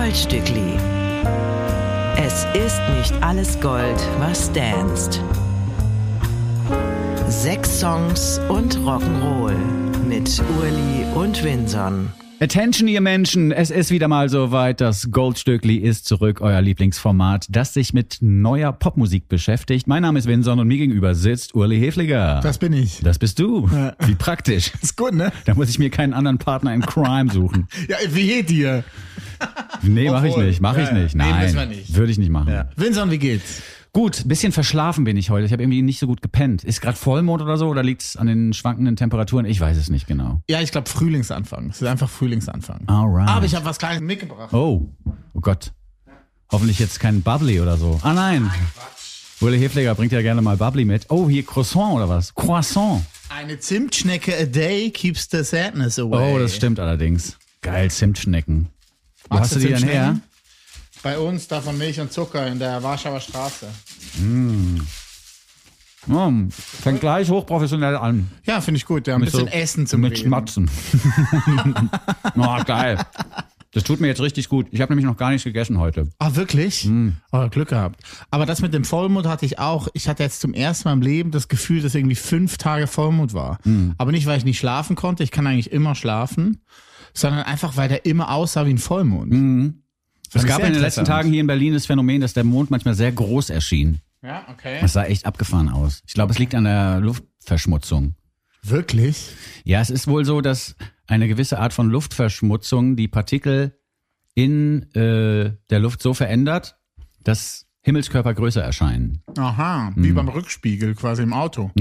Goldstückli. Es ist nicht alles Gold, was danst. Sechs Songs und Rock'n'Roll mit Urli und Winson. Attention, ihr Menschen, es ist wieder mal soweit. Das Goldstückli ist zurück, euer Lieblingsformat, das sich mit neuer Popmusik beschäftigt. Mein Name ist Winson und mir gegenüber sitzt Urli Hefliger. Das bin ich. Das bist du. Ja. Wie praktisch. Ist gut, ne? Da muss ich mir keinen anderen Partner in Crime suchen. Ja, wie geht dir? Nee, mach ich nicht, mach ich Ja, nicht. nee, Nein, müssen wir nicht. würde ich nicht machen. Ja. Vincent, wie geht's? Gut, bisschen verschlafen bin ich heute. Ich habe irgendwie nicht so gut gepennt. Ist gerade Vollmond oder so oder liegt es an den schwankenden Temperaturen? Ich weiß es nicht genau. Ja, ich glaube Frühlingsanfang. Es ist einfach Frühlingsanfang. Alright. Aber ich habe was Kleines mitgebracht. Oh, oh Gott. Hoffentlich jetzt kein Bubbly oder so. Ah nein. Ulle Hefleger bringt ja gerne mal Bubbly mit. Oh, hier Croissant oder was? Croissant. Eine Zimtschnecke a day keeps the sadness away. Oh, das stimmt allerdings. Geil, Zimtschnecken. Wo Magst hast du die denn her? Bei uns davon Milch und Zucker in der Warschauer Straße. Oh, fängt gleich hochprofessionell an. Ja, finde ich gut. Ja, ein bisschen so- Essen zum Mit Reden. Schmatzen. oh, geil. Das tut mir jetzt richtig gut. Ich habe nämlich noch gar nichts gegessen heute. Ah, wirklich? Hm. Oh, Glück gehabt. Aber das mit dem Vollmond hatte ich auch. Ich hatte jetzt zum ersten Mal im Leben das Gefühl, dass irgendwie fünf Tage Vollmond war. Hm. Aber nicht, weil ich nicht schlafen konnte. Ich kann eigentlich immer schlafen. Sondern einfach, weil der immer aussah wie ein Vollmond. Hm. Es gab in den letzten. Tagen hier in Berlin das Phänomen, dass der Mond manchmal sehr groß erschien. Ja, okay. Das sah echt abgefahren aus. Ich glaube, es liegt an der Luftverschmutzung. Wirklich? Ja, es ist wohl so, dass eine gewisse Art von Luftverschmutzung die Partikel in äh, der Luft so verändert, dass Himmelskörper größer erscheinen. Aha, wie beim Rückspiegel quasi im Auto.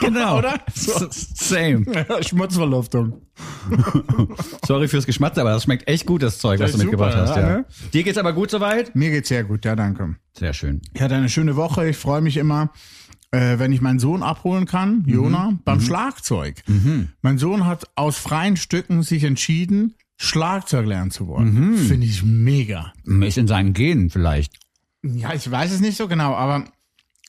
Genau, Oder? S- Same. Schmutzverluftung. Sorry fürs Geschmatze, aber das schmeckt echt gut, das Zeug, was Das du ist mitgebracht super, hast. ja, Ja. ne? Dir geht's aber gut soweit? Mir geht's sehr gut, ja, danke. Sehr schön. Ich hatte eine schöne Woche. Ich freue mich immer, äh, wenn ich meinen Sohn abholen kann, Jona, beim Schlagzeug. Mein Sohn hat aus freien Stücken sich entschieden, Schlagzeug lernen zu wollen. Finde ich mega. Ist in seinen Genen vielleicht. Ja, ich weiß es nicht so genau, aber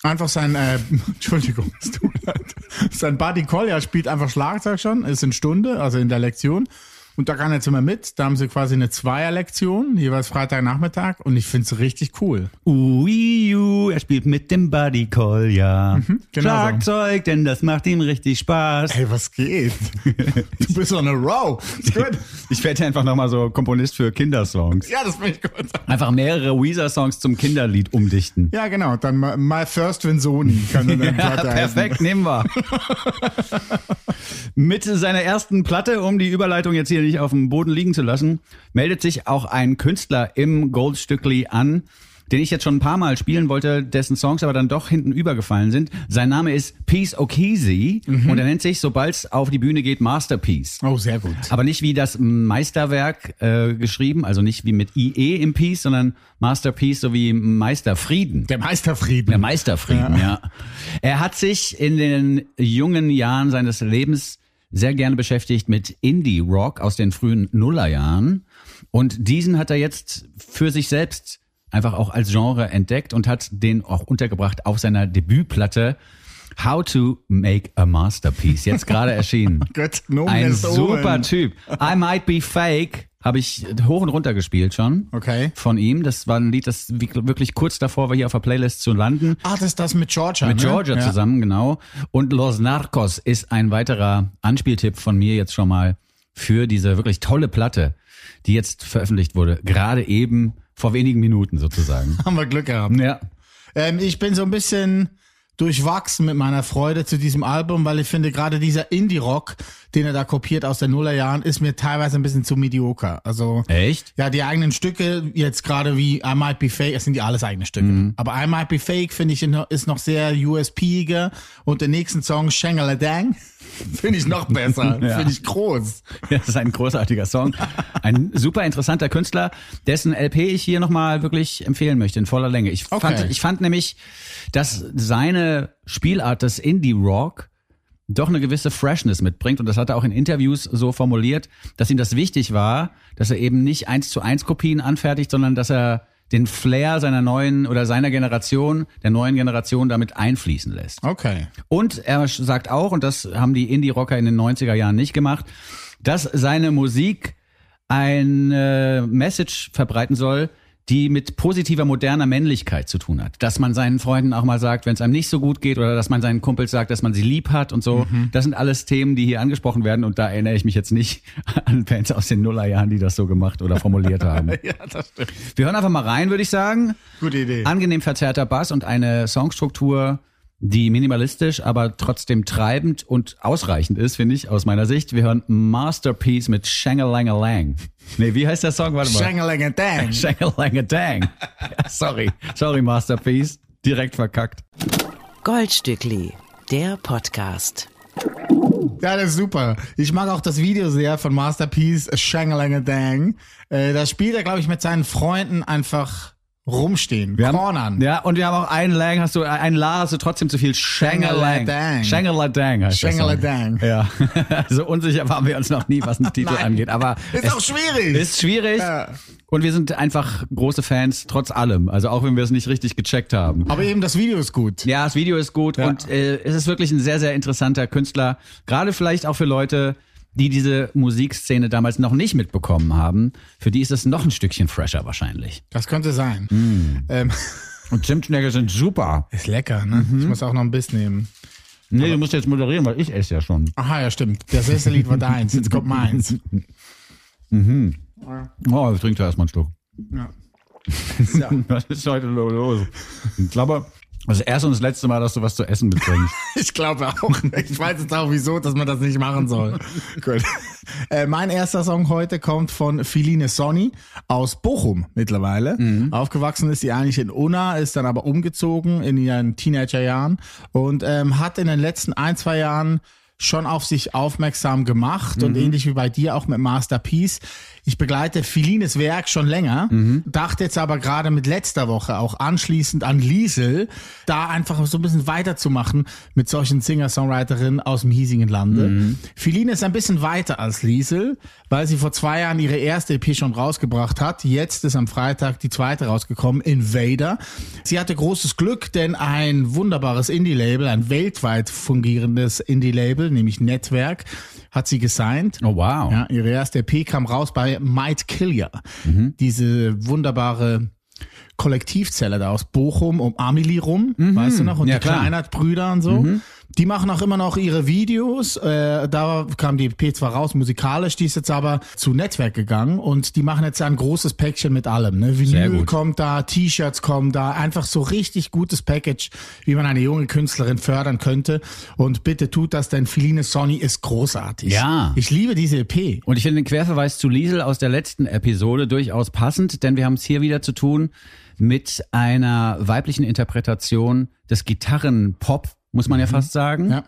einfach sein, äh, Entschuldigung, es tut leid. sein Buddy Collier spielt einfach Schlagzeug schon, ist in Stunde, also in der Lektion. Und da kann er jetzt immer mit. Da haben sie quasi eine Zweierlektion, jeweils Freitagnachmittag. Und ich find's richtig cool. Uiu, er spielt mit dem Buddy Call, ja. genau so. Schlagzeug, denn das macht ihm richtig Spaß. Hey, was geht? Du bist on a row. Ist gut. Ich werde einfach nochmal so Komponist für Kindersongs. Ja, das finde ich gut. Einfach mehrere Weezer-Songs zum Kinderlied umdichten. Ja, genau. Dann My- First Vinzoni kann dann Ja, Platte heißen. perfekt, nehmen wir. Mit seiner ersten Platte, um die Überleitung jetzt hier nicht auf dem Boden liegen zu lassen, meldet sich auch ein Künstler im Goldstückli an, den ich jetzt schon ein paar Mal spielen wollte, dessen Songs aber dann doch hinten übergefallen sind. Sein Name ist Peace O'Keezy und er nennt sich, sobald es auf die Bühne geht, Masterpiece. Oh, sehr gut. Aber nicht wie das Meisterwerk äh, geschrieben, also nicht wie mit IE im Peace, sondern Masterpiece so wie Meisterfrieden. Der Meisterfrieden. Der Meisterfrieden, ja. Er hat sich in den jungen Jahren seines Lebens sehr gerne beschäftigt mit Indie-Rock aus den frühen Nullerjahren. Und diesen hat er jetzt für sich selbst einfach auch als Genre entdeckt und hat den auch untergebracht auf seiner Debütplatte How to Make a Masterpiece. Jetzt gerade erschienen. Gut, Nomen Ein super. Typ. I Might Be Fake habe ich hoch und runter gespielt schon Okay. von ihm. Das war ein Lied, das wirklich kurz davor war, hier auf der Playlist zu landen. Ah, das ist das mit Georgia. Mit ne? Georgia ja. zusammen, genau. Und Los Narcos ist ein weiterer Anspieltipp von mir jetzt schon mal für diese wirklich tolle Platte, die jetzt veröffentlicht wurde. Gerade eben vor wenigen Minuten sozusagen. Haben wir Glück gehabt. ja. Ähm, ich bin so ein bisschen durchwachsen mit meiner Freude zu diesem Album, weil ich finde, gerade dieser Indie-Rock, den er da kopiert aus den Nullerjahren, ist mir teilweise ein bisschen zu medioker. Also Echt? ja, die eigenen Stücke, jetzt gerade wie I Might Be Fake, es sind ja alles eigene Stücke. Mhm. Aber I Might Be Fake, finde ich, ist noch sehr USP-iger. Und den nächsten Song, Shangaladang, finde ich noch besser. Ja. Finde ich groß. Ja, das ist ein großartiger Song. Ein super interessanter Künstler, dessen LP ich hier nochmal wirklich empfehlen möchte, in voller Länge. Ich Okay. fand, ich fand nämlich, dass seine Spielart des Indie-Rock doch eine gewisse Freshness mitbringt. Und das hat er auch in Interviews so formuliert, dass ihm das wichtig war, dass er eben nicht eins zu eins Kopien anfertigt, sondern dass er den Flair seiner neuen oder seiner Generation, der neuen Generation damit einfließen lässt. Okay. Und er sagt auch, und das haben die Indie-Rocker in den 90er Jahren nicht gemacht, dass seine Musik eine Message verbreiten soll, die mit positiver moderner Männlichkeit zu tun hat. Dass man seinen Freunden auch mal sagt, wenn es einem nicht so gut geht oder dass man seinen Kumpels sagt, dass man sie lieb hat und so. Das sind alles Themen, die hier angesprochen werden und da erinnere ich mich jetzt nicht an Bands aus den Nullerjahren, die das so gemacht oder formuliert haben. Ja, das stimmt. Wir hören einfach mal rein, würde ich sagen. Gute Idee. Angenehm verzerrter Bass und eine Songstruktur, die minimalistisch, aber trotzdem treibend und ausreichend ist, finde ich, aus meiner Sicht. Wir hören Masterpiece mit Shangalangalang. Nee, wie heißt der Song? Warte mal. Shangalangadang. Shangalangadang. Ja, sorry, sorry, Masterpiece. Direkt verkackt. Goldstückli, der Podcast. Ja, das ist super. Ich mag auch das Video sehr von Masterpiece Shangalangadang. Äh, da spielt er, glaube ich, mit seinen Freunden einfach rumstehen, Wir haben, cornern. ja, und wir haben auch einen Lang, hast du, einen La hast du trotzdem zu viel. Shangalang. Shangaladang. Shangaladang heißt. Ja, so unsicher waren wir uns noch nie, was den Titel angeht. Aber Ist es auch schwierig. Ist schwierig. Ja. Und wir sind einfach große Fans, trotz allem. Also auch wenn wir es nicht richtig gecheckt haben. Aber eben das Video ist gut. Ja, das Video ist gut Ja. und äh, es ist wirklich ein sehr, sehr interessanter Künstler. Gerade vielleicht auch für Leute, die diese Musikszene damals noch nicht mitbekommen haben. Für die ist es noch ein Stückchen fresher wahrscheinlich. Das könnte sein. Mm. Ähm, Und Zimtschnecke sind super. ist lecker, ne? Mhm. Ich muss auch noch ein Biss nehmen. Nee, du musst jetzt moderieren, weil ich esse ja schon. Aha, ja, stimmt. Das erste Lied war deins. Jetzt kommt meins. Oh, ich trinke erstmal einen Schluck. Ja. Was ist heute los? Ich glaube, das erste und das letzte Mal, dass du was zu essen mitbringst. Ich glaube auch. Ich weiß jetzt auch wieso, dass man das nicht machen soll. Gut. Äh, mein erster Song heute kommt von Philine Sonny aus Bochum mittlerweile. Aufgewachsen ist sie eigentlich in Unna, ist dann aber umgezogen in ihren Teenagerjahren und ähm, hat in den letzten ein, zwei Jahren schon auf sich aufmerksam gemacht und ähnlich wie bei dir auch mit Masterpiece. Ich begleite Philines Werk schon länger, dachte jetzt aber gerade mit letzter Woche auch anschließend an Liesel, da einfach so ein bisschen weiterzumachen mit solchen Singer-Songwriterinnen aus dem hiesigen Lande. Philine ist ein bisschen weiter als Liesel, weil sie vor zwei Jahren ihre erste EP schon rausgebracht hat. Jetzt ist am Freitag die zweite rausgekommen, Invader. Sie hatte großes Glück, denn ein wunderbares Indie-Label, ein weltweit fungierendes Indie-Label, nämlich Netzwerk, hat sie gesigned. Oh, wow. Ja, ihre erste EP kam raus bei Might Kill Ya. Diese wunderbare Kollektivzelle da aus Bochum um Amelie rum, weißt du noch? Und Ja, die. Kleinert-Brüder und so. Die machen auch immer noch ihre Videos. Äh, da kam die EP zwar raus, musikalisch, die ist jetzt aber zu Netzwerk gegangen und die machen jetzt ein großes Päckchen mit allem. Ne? Vinyl kommt da, T-Shirts kommen da, einfach so richtig gutes Package, wie man eine junge Künstlerin fördern könnte. Und bitte tut das, denn Feline Sonny ist großartig. Ja. Ich liebe diese EP. Und ich finde den Querverweis zu Liesel aus der letzten Episode durchaus passend, denn wir haben es hier wieder zu tun mit einer weiblichen Interpretation des Gitarrenpop, muss man ja fast sagen, Ja.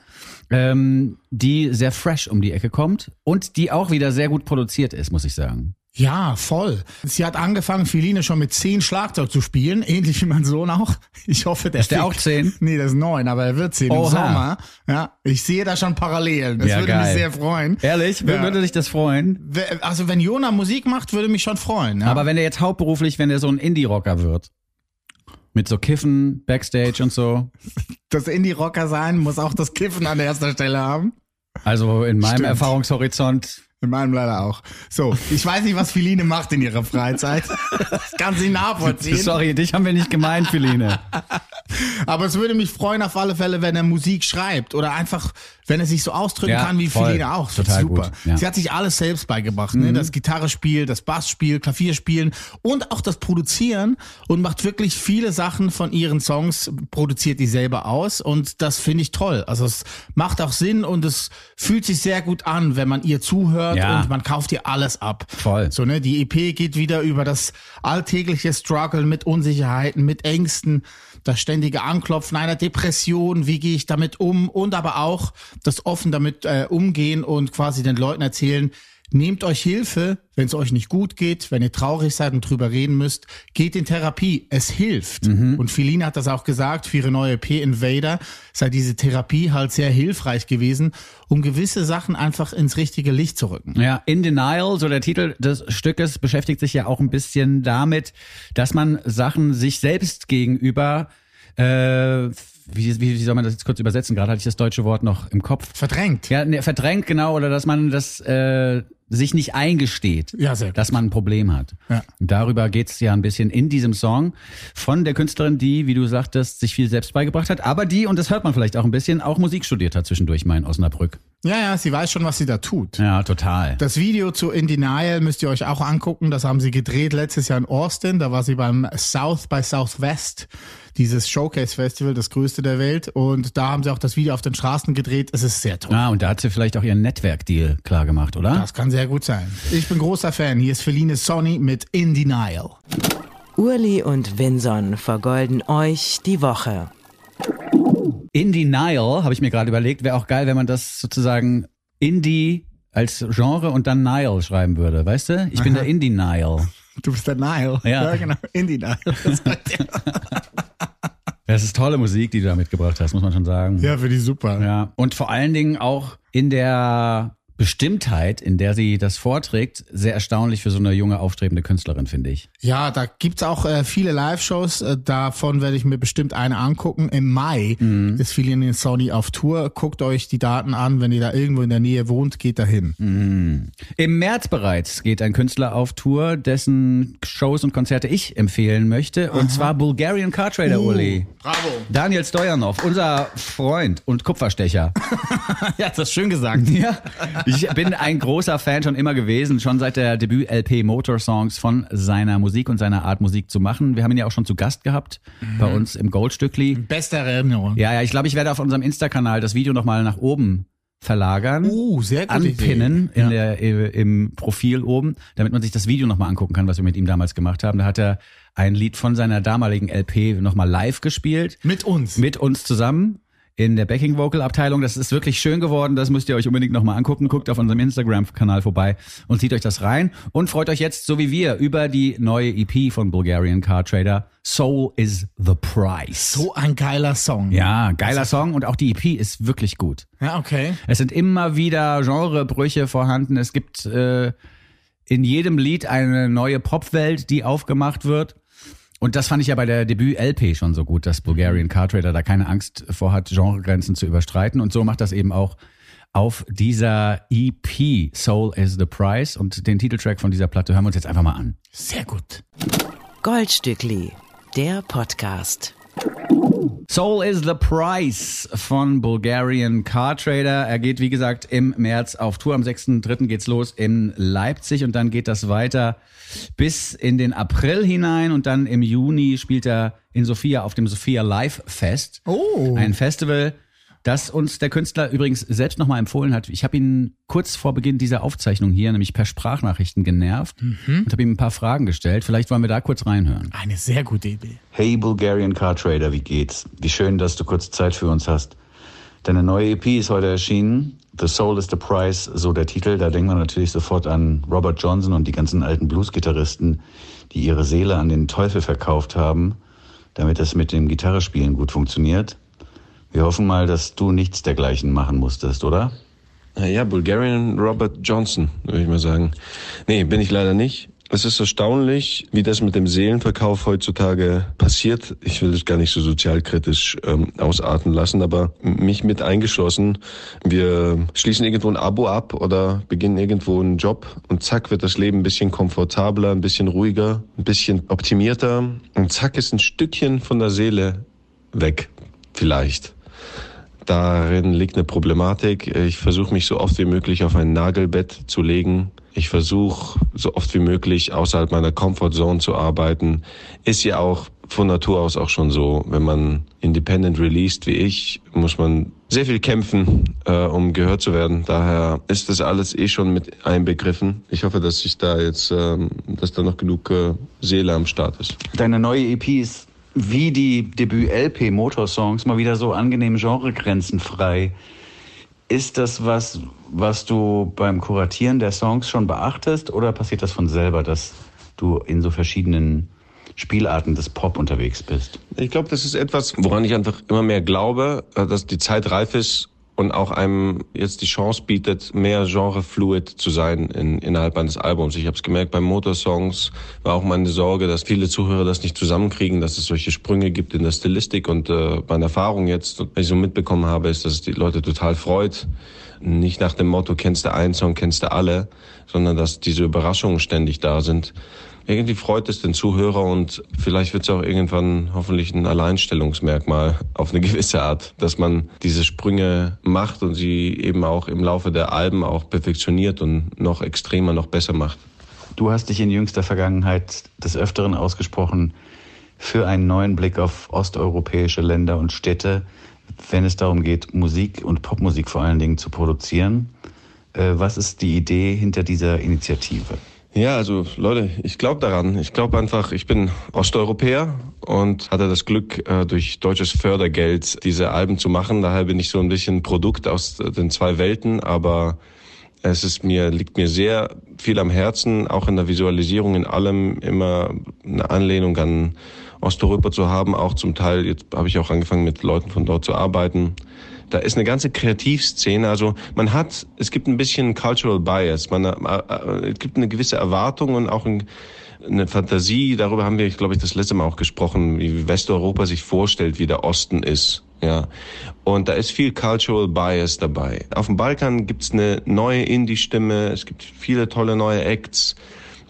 ähm, die sehr fresh um die Ecke kommt und die auch wieder sehr gut produziert ist, muss ich sagen. Ja, voll. Sie hat angefangen, Feline schon mit zehn Schlagzeug zu spielen, ähnlich wie mein Sohn auch. Ich hoffe, der Ist der auch zehn? Nee, der ist neun, aber er wird zehn Oha. im Sommer. Ja, ich sehe da schon Parallelen. Das Ja, würde mich geil. sehr freuen. Ehrlich? Ja. Würde dich das freuen? Also wenn Jona Musik macht, würde mich schon freuen. Ja. Aber wenn er jetzt hauptberuflich, wenn er so ein Indie-Rocker wird, mit so Kiffen, Backstage und so, das Indie-Rocker sein muss auch das Kiffen an erster Stelle haben. also in meinem Stimmt. Erfahrungshorizont In meinem leider auch. So, ich weiß nicht, was Feline macht in ihrer Freizeit. Das kann sie nachvollziehen. Sorry, dich haben wir nicht gemeint, Feline. Aber es würde mich freuen auf alle Fälle, wenn er Musik schreibt oder einfach, wenn er sich so ausdrücken Ja, kann wie voll. Feline auch. Das Total super. gut, ja. Mhm. Sie hat sich alles selbst beigebracht, ne? Das Gitarrespiel, das Bassspiel, Klavierspielen und auch das Produzieren und macht wirklich viele Sachen von ihren Songs, produziert die selber aus und das finde ich toll. Also es macht auch Sinn und es fühlt sich sehr gut an, wenn man ihr zuhört Ja. und man kauft ihr alles ab. Voll. So, ne, die EP geht wieder über das alltägliche Struggle mit Unsicherheiten, mit Ängsten, das ständige Anklopfen einer Depression, wie gehe ich damit um? Und aber auch das offen damit äh, umgehen und quasi den Leuten erzählen, nehmt euch Hilfe, wenn es euch nicht gut geht, wenn ihr traurig seid und drüber reden müsst, geht in Therapie, es hilft. Und Feline hat das auch gesagt für ihre neue EP Invader, sei diese Therapie halt sehr hilfreich gewesen, um gewisse Sachen einfach ins richtige Licht zu rücken. Ja, In Denial, so der Titel des Stückes, beschäftigt sich ja auch ein bisschen damit, dass man Sachen sich selbst gegenüber äh, wie, wie, wie soll man das jetzt kurz übersetzen? Gerade hatte ich das deutsche Wort noch im Kopf. Verdrängt. Ja, ne, verdrängt genau, oder dass man das äh, sich nicht eingesteht, Ja, dass man ein Problem hat. Ja. Darüber geht's ja ein bisschen in diesem Song von der Künstlerin, die, wie du sagtest, sich viel selbst beigebracht hat, aber die, und das hört man vielleicht auch ein bisschen, auch Musik studiert hat zwischendurch mal in Osnabrück. Ja, ja, sie weiß schon, was sie da tut. Ja, total. Das Video zu In Denial müsst ihr euch auch angucken. Das haben sie gedreht letztes Jahr in Austin. Da war sie beim South by Southwest, dieses Showcase Festival, das größte der Welt. Und da haben sie auch das Video auf den Straßen gedreht. Es ist sehr toll. Ah, und da hat sie vielleicht auch ihren Netzwerkdeal klar gemacht, oder? Das kann sehr gut sein. Ich bin großer Fan. Hier ist Feline Sonny mit In Denial. Urli und Vinson vergolden euch die Woche. Indie Nile, habe ich mir gerade überlegt, wäre auch geil, wenn man das sozusagen Indie als Genre und dann Nile schreiben würde, weißt du? Ich bin der Indie Nile. Du bist der Nile. Ja. genau. In Denial. Das sagt er. Das ist tolle Musik, die du da mitgebracht hast, muss man schon sagen. ja, für die super. Ja. Und vor allen Dingen auch in der Bestimmtheit, in der sie das vorträgt, sehr erstaunlich für so eine junge, aufstrebende Künstlerin, finde ich. Ja, da gibt's auch äh, viele Live-Shows. Äh, davon werde ich mir bestimmt eine angucken. Im Mai Mhm. ist Feline Sony auf Tour. Guckt euch die Daten an. Wenn ihr da irgendwo in der Nähe wohnt, geht da hin. Mhm. Im März bereits geht ein Künstler auf Tour, dessen Shows und Konzerte ich empfehlen möchte. Und zwar Bulgarian Car Trader, Uli. Bravo. Daniel Stojanov, unser Freund und Kupferstecher. Ja, das ist schön gesagt. Ja, ich bin ein großer Fan schon immer gewesen, schon seit der Debüt-LP Motor Songs von seiner Musik und seiner Art Musik zu machen. Wir haben ihn ja auch schon zu Gast gehabt bei uns im Goldstückli. Beste Erinnerung. Ja, ja, ich glaube, ich werde auf unserem Insta-Kanal das Video nochmal nach oben verlagern. Uh, sehr gute anpinnen Idee. in Ja. der, im Profil oben, damit man sich das Video nochmal angucken kann, was wir mit ihm damals gemacht haben. Da hat er ein Lied von seiner damaligen LP nochmal live gespielt. Mit uns. Mit uns zusammen in der Backing Vocal Abteilung. Das ist wirklich schön geworden. Das müsst ihr euch unbedingt nochmal angucken. Guckt auf unserem Instagram-Kanal vorbei und zieht euch das rein. Und freut euch jetzt, so wie wir, über die neue EP von Bulgarian Car Trader. Soul is the Price. so ein geiler Song. Ja, geiler Song und auch die EP ist wirklich gut. Ja, okay. Es sind immer wieder Genrebrüche vorhanden. Es gibt äh, in jedem Lied eine neue Popwelt, die aufgemacht wird. Und das fand ich ja bei der Debüt-LP schon so gut, dass Bulgarian Car Trader da keine Angst vorhat, Genregrenzen zu überstreiten. Und so macht das eben auch auf dieser EP Soul is the Price. Und den Titeltrack von dieser Platte hören wir uns jetzt einfach mal an. Sehr gut. Goldstückli, der Podcast. Soul is the Price von Bulgarian Car Trader. Er geht, wie gesagt, im März auf Tour. Am 6.3. geht's los in Leipzig und dann geht das weiter bis in den April hinein und dann im Juni spielt er in Sofia auf dem Sofia Live Fest. Oh. Ein Festival, das uns der Künstler übrigens selbst nochmal empfohlen hat. Ich habe ihn kurz vor Beginn dieser Aufzeichnung hier, nämlich per Sprachnachrichten genervt und habe ihm ein paar Fragen gestellt. Vielleicht wollen wir da kurz reinhören. Eine sehr gute Idee. Hey Bulgarian Car Trader, wie geht's? Wie schön, dass du kurz Zeit für uns hast. Deine neue EP ist heute erschienen. The Soul is the Price, so der Titel. Da denkt man natürlich sofort an Robert Johnson und die ganzen alten Blues-Gitarristen, die ihre Seele an den Teufel verkauft haben, damit das mit dem Gitarrespielen gut funktioniert. Wir hoffen mal, dass du nichts dergleichen machen musstest, oder? Ja, Bulgarian Robert Johnson, würde ich mal sagen. Nee, bin ich leider nicht. Es ist erstaunlich, wie das mit dem Seelenverkauf heutzutage passiert. Ich will das gar nicht so sozialkritisch ähm, ausarten lassen, aber mich mit eingeschlossen. Wir schließen irgendwo ein Abo ab oder beginnen irgendwo einen Job und zack wird das Leben ein bisschen komfortabler, ein bisschen ruhiger, ein bisschen optimierter und zack ist ein Stückchen von der Seele weg, vielleicht. Darin liegt eine Problematik. Ich versuche mich so oft wie möglich auf ein Nagelbett zu legen. Ich versuche so oft wie möglich außerhalb meiner Comfortzone zu arbeiten. Ist ja auch von Natur aus auch schon so. Wenn man independent released wie ich, muss man sehr viel kämpfen, äh, um gehört zu werden. Daher ist das alles eh schon mit einbegriffen. Ich hoffe, dass ich da jetzt, ähm, dass da noch genug äh, Seele am Start ist. Deine neue EP ist wie die Debüt-LP Motorsongs mal wieder so angenehm genregrenzenfrei. Ist das was, was du beim Kuratieren der Songs schon beachtest oder passiert das von selber, dass du in so verschiedenen Spielarten des Pop unterwegs bist? Ich glaube, das ist etwas, woran ich einfach immer mehr glaube, äh, dass die Zeit reif ist und auch einem jetzt die Chance bietet, mehr genrefluid zu sein in, innerhalb eines Albums. Ich habe es gemerkt, bei Motorsongs war auch meine Sorge, dass viele Zuhörer das nicht zusammenkriegen, dass es solche Sprünge gibt in der Stilistik und äh, meine Erfahrung jetzt, wenn ich so mitbekommen habe, ist, dass es die Leute total freut. Nicht nach dem Motto, kennst du einen Song, kennst du alle, sondern dass diese Überraschungen ständig da sind irgendwie freut es den Zuhörer und vielleicht wird es auch irgendwann hoffentlich ein Alleinstellungsmerkmal auf eine gewisse Art, dass man diese Sprünge macht und sie eben auch im Laufe der Alben auch perfektioniert und noch extremer, noch besser macht. Du hast dich in jüngster Vergangenheit des Öfteren ausgesprochen für einen neuen Blick auf osteuropäische Länder und Städte, wenn es darum geht, Musik und Popmusik vor allen Dingen zu produzieren. Äh, was ist die Idee hinter dieser Initiative? Ja, also Leute, ich glaube daran. Ich glaube einfach, ich bin Osteuropäer und hatte das Glück, äh, durch deutsches Fördergeld diese Alben zu machen. Daher bin ich so ein bisschen Produkt aus den zwei Welten, aber es ist mir, liegt mir sehr viel am Herzen, auch in der Visualisierung, in allem immer eine Anlehnung an Osteuropa zu haben. Auch zum Teil, jetzt habe ich auch angefangen mit Leuten von dort zu arbeiten. Da ist eine ganze Kreativszene. Also man hat, es gibt ein bisschen Cultural Bias. Man, äh, äh, es gibt eine gewisse Erwartung und auch ein, eine Fantasie. Darüber haben wir, glaube ich, das letzte Mal auch gesprochen, wie Westeuropa sich vorstellt, wie der Osten ist. Ja, und da ist viel Cultural Bias dabei. Auf dem Balkan gibt's eine neue Indie-Stimme. Es gibt viele tolle neue Acts,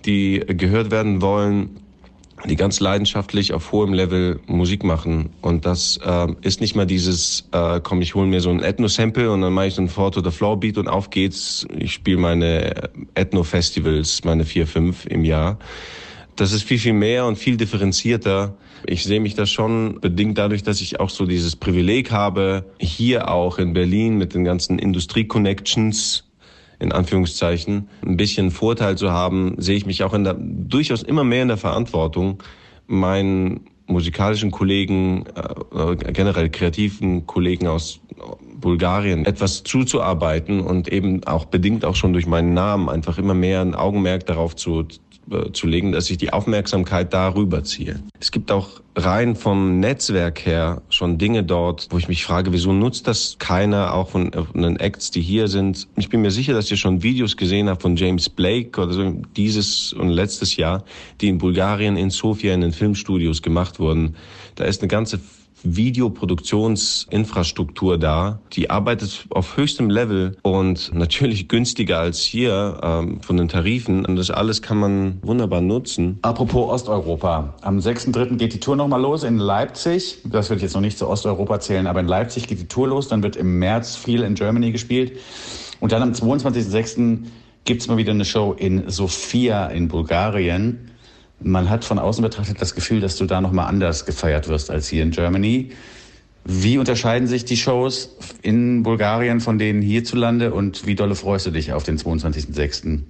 die gehört werden wollen die ganz leidenschaftlich auf hohem Level Musik machen. Und das äh, ist nicht mal dieses, äh, komm, ich hole mir so ein Ethno-Sample und dann mache ich so ein Four to the Floor Beat und auf geht's. Ich spiele meine Ethno-Festivals, meine vier, fünf im Jahr. Das ist viel, viel mehr und viel differenzierter. Ich sehe mich da schon bedingt dadurch, dass ich auch so dieses Privileg habe, hier auch in Berlin mit den ganzen Industrie-Connections in Anführungszeichen, ein bisschen Vorteil zu haben, sehe ich mich auch in der, durchaus immer mehr in der Verantwortung, meinen musikalischen Kollegen, äh, generell kreativen Kollegen aus Bulgarien etwas zuzuarbeiten und eben auch bedingt auch schon durch meinen Namen einfach immer mehr ein Augenmerk darauf zu, äh, zu legen, dass ich die Aufmerksamkeit darüber ziehe. Es gibt auch rein vom Netzwerk her schon Dinge dort, wo ich mich frage, wieso nutzt das keiner, auch von, von den Acts, die hier sind. Ich bin mir sicher, dass ihr schon Videos gesehen habt von James Blake oder so dieses und letztes Jahr, die in Bulgarien in Sofia in den Filmstudios gemacht wurden. Da ist eine ganze Videoproduktionsinfrastruktur da. Die arbeitet auf höchstem Level und natürlich günstiger als hier ähm, von den Tarifen. Und das alles kann man wunderbar nutzen. Apropos Osteuropa. Am 6.3. geht die Tour nochmal los in Leipzig. Das ich jetzt noch nicht zu Osteuropa zählen, aber in Leipzig geht die Tour los. Dann wird im März viel in Germany gespielt. Und dann am 22.06. gibt's mal wieder eine Show in Sofia in Bulgarien. Man hat von außen betrachtet das Gefühl, dass du da nochmal anders gefeiert wirst als hier in Germany. Wie unterscheiden sich die Shows in Bulgarien von denen hierzulande und wie dolle freust du dich auf den 22.06.?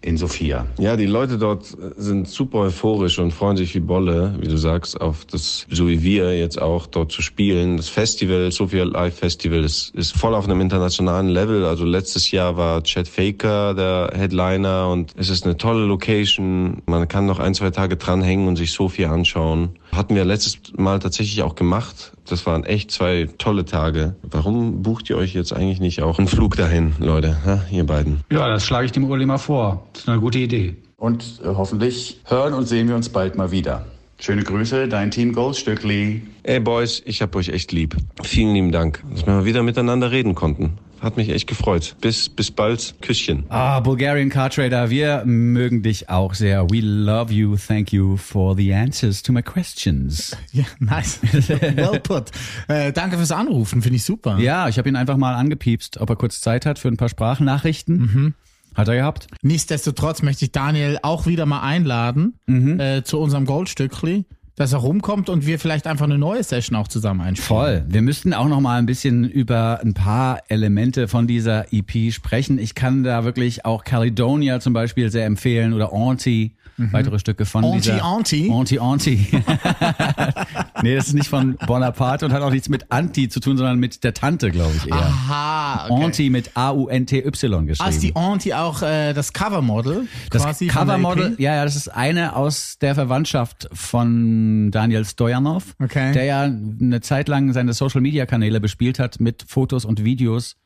In Sofia. Ja, die Leute dort sind super euphorisch und freuen sich wie Bolle, wie du sagst, auf das, so wie wir jetzt auch dort zu spielen. Das Festival, Sofia Live Festival, ist, ist voll auf einem internationalen Level. Also letztes Jahr war Chad Faker der Headliner und es ist eine tolle Location. Man kann noch ein, zwei Tage dranhängen und sich Sofia anschauen. Hatten wir letztes Mal tatsächlich auch gemacht. Das waren echt zwei tolle Tage. Warum bucht ihr euch jetzt eigentlich nicht auch einen Flug dahin, Leute, ha, ihr beiden? Ja, das schlage ich dem Uli mal vor. Das ist eine gute Idee. Und äh, hoffentlich hören und sehen wir uns bald mal wieder. Schöne Grüße, dein Team Goldstückli. Ey Boys, ich hab euch echt lieb. Vielen lieben Dank, dass wir mal wieder miteinander reden konnten. Hat mich echt gefreut. Bis, bis bald. Küsschen. Ah, Bulgarian Car Trader, wir mögen dich auch sehr. We love you. Thank you for the answers to my questions. Ja, nice. well put. Äh, danke fürs Anrufen, finde ich super. Ja, ich habe ihn einfach mal angepiepst, ob er kurz Zeit hat für ein paar Sprachnachrichten. Mhm. Hat er gehabt? Nichtsdestotrotz möchte ich Daniel auch wieder mal einladen Mhm. äh, zu unserem Goldstückli, dass er rumkommt und wir vielleicht einfach eine neue Session auch zusammen einspielen. Voll. Wir müssten auch noch mal ein bisschen über ein paar Elemente von dieser EP sprechen. Ich kann da wirklich auch Caledonia zum Beispiel sehr empfehlen oder Auntie. Weitere Stücke von Auntie, dieser Auntie? Auntie Auntie. nee, das ist nicht von Bonaparte und hat auch nichts mit Anti zu tun, sondern mit der Tante, glaube ich eher. Aha, okay. Auntie mit A-U-N-T-Y geschrieben. Ah, ist die Auntie auch äh, das Covermodel? Das E Covermodel, EP? ja, ja, das ist eine aus der Verwandtschaft von Daniel Stojanov, Okay. der ja eine Zeit lang seine Social Media Kanäle bespielt hat mit Fotos und Videos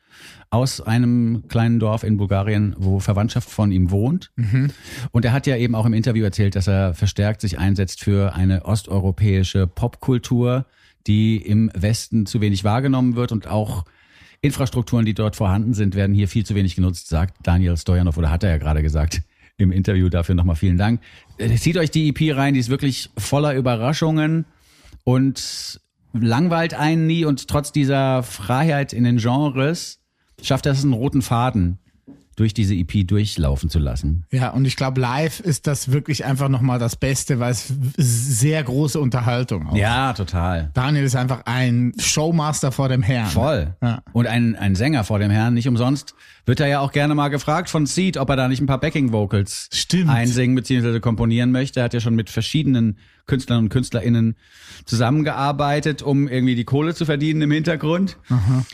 aus einem kleinen Dorf in Bulgarien, wo Verwandtschaft von ihm wohnt. Mhm. Und er hat ja eben auch im Interview erzählt, dass er verstärkt sich einsetzt für eine osteuropäische Popkultur, die im Westen zu wenig wahrgenommen wird und auch Infrastrukturen, die dort vorhanden sind, werden hier viel zu wenig genutzt, sagt Daniel Stojanov oder hat er ja gerade gesagt im Interview. Dafür nochmal vielen Dank. Äh, Zieht euch die EP rein, die ist wirklich voller Überraschungen und langweilt einen nie und trotz dieser Freiheit in den Genres schafft er es einen roten Faden durch diese EP durchlaufen zu lassen. Ja, und ich glaube, live ist das wirklich einfach nochmal das Beste, weil es sehr große Unterhaltung auch. Ja, total. Daniel ist einfach ein Showmaster vor dem Herrn. Voll. Ja. Und ein, ein Sänger vor dem Herrn, nicht umsonst, wird er ja auch gerne mal gefragt von Seed, ob er da nicht ein paar Backing-Vocals einsingen bzw. komponieren möchte. Er hat ja schon mit verschiedenen Künstlern und KünstlerInnen zusammengearbeitet, um irgendwie die Kohle zu verdienen im Hintergrund.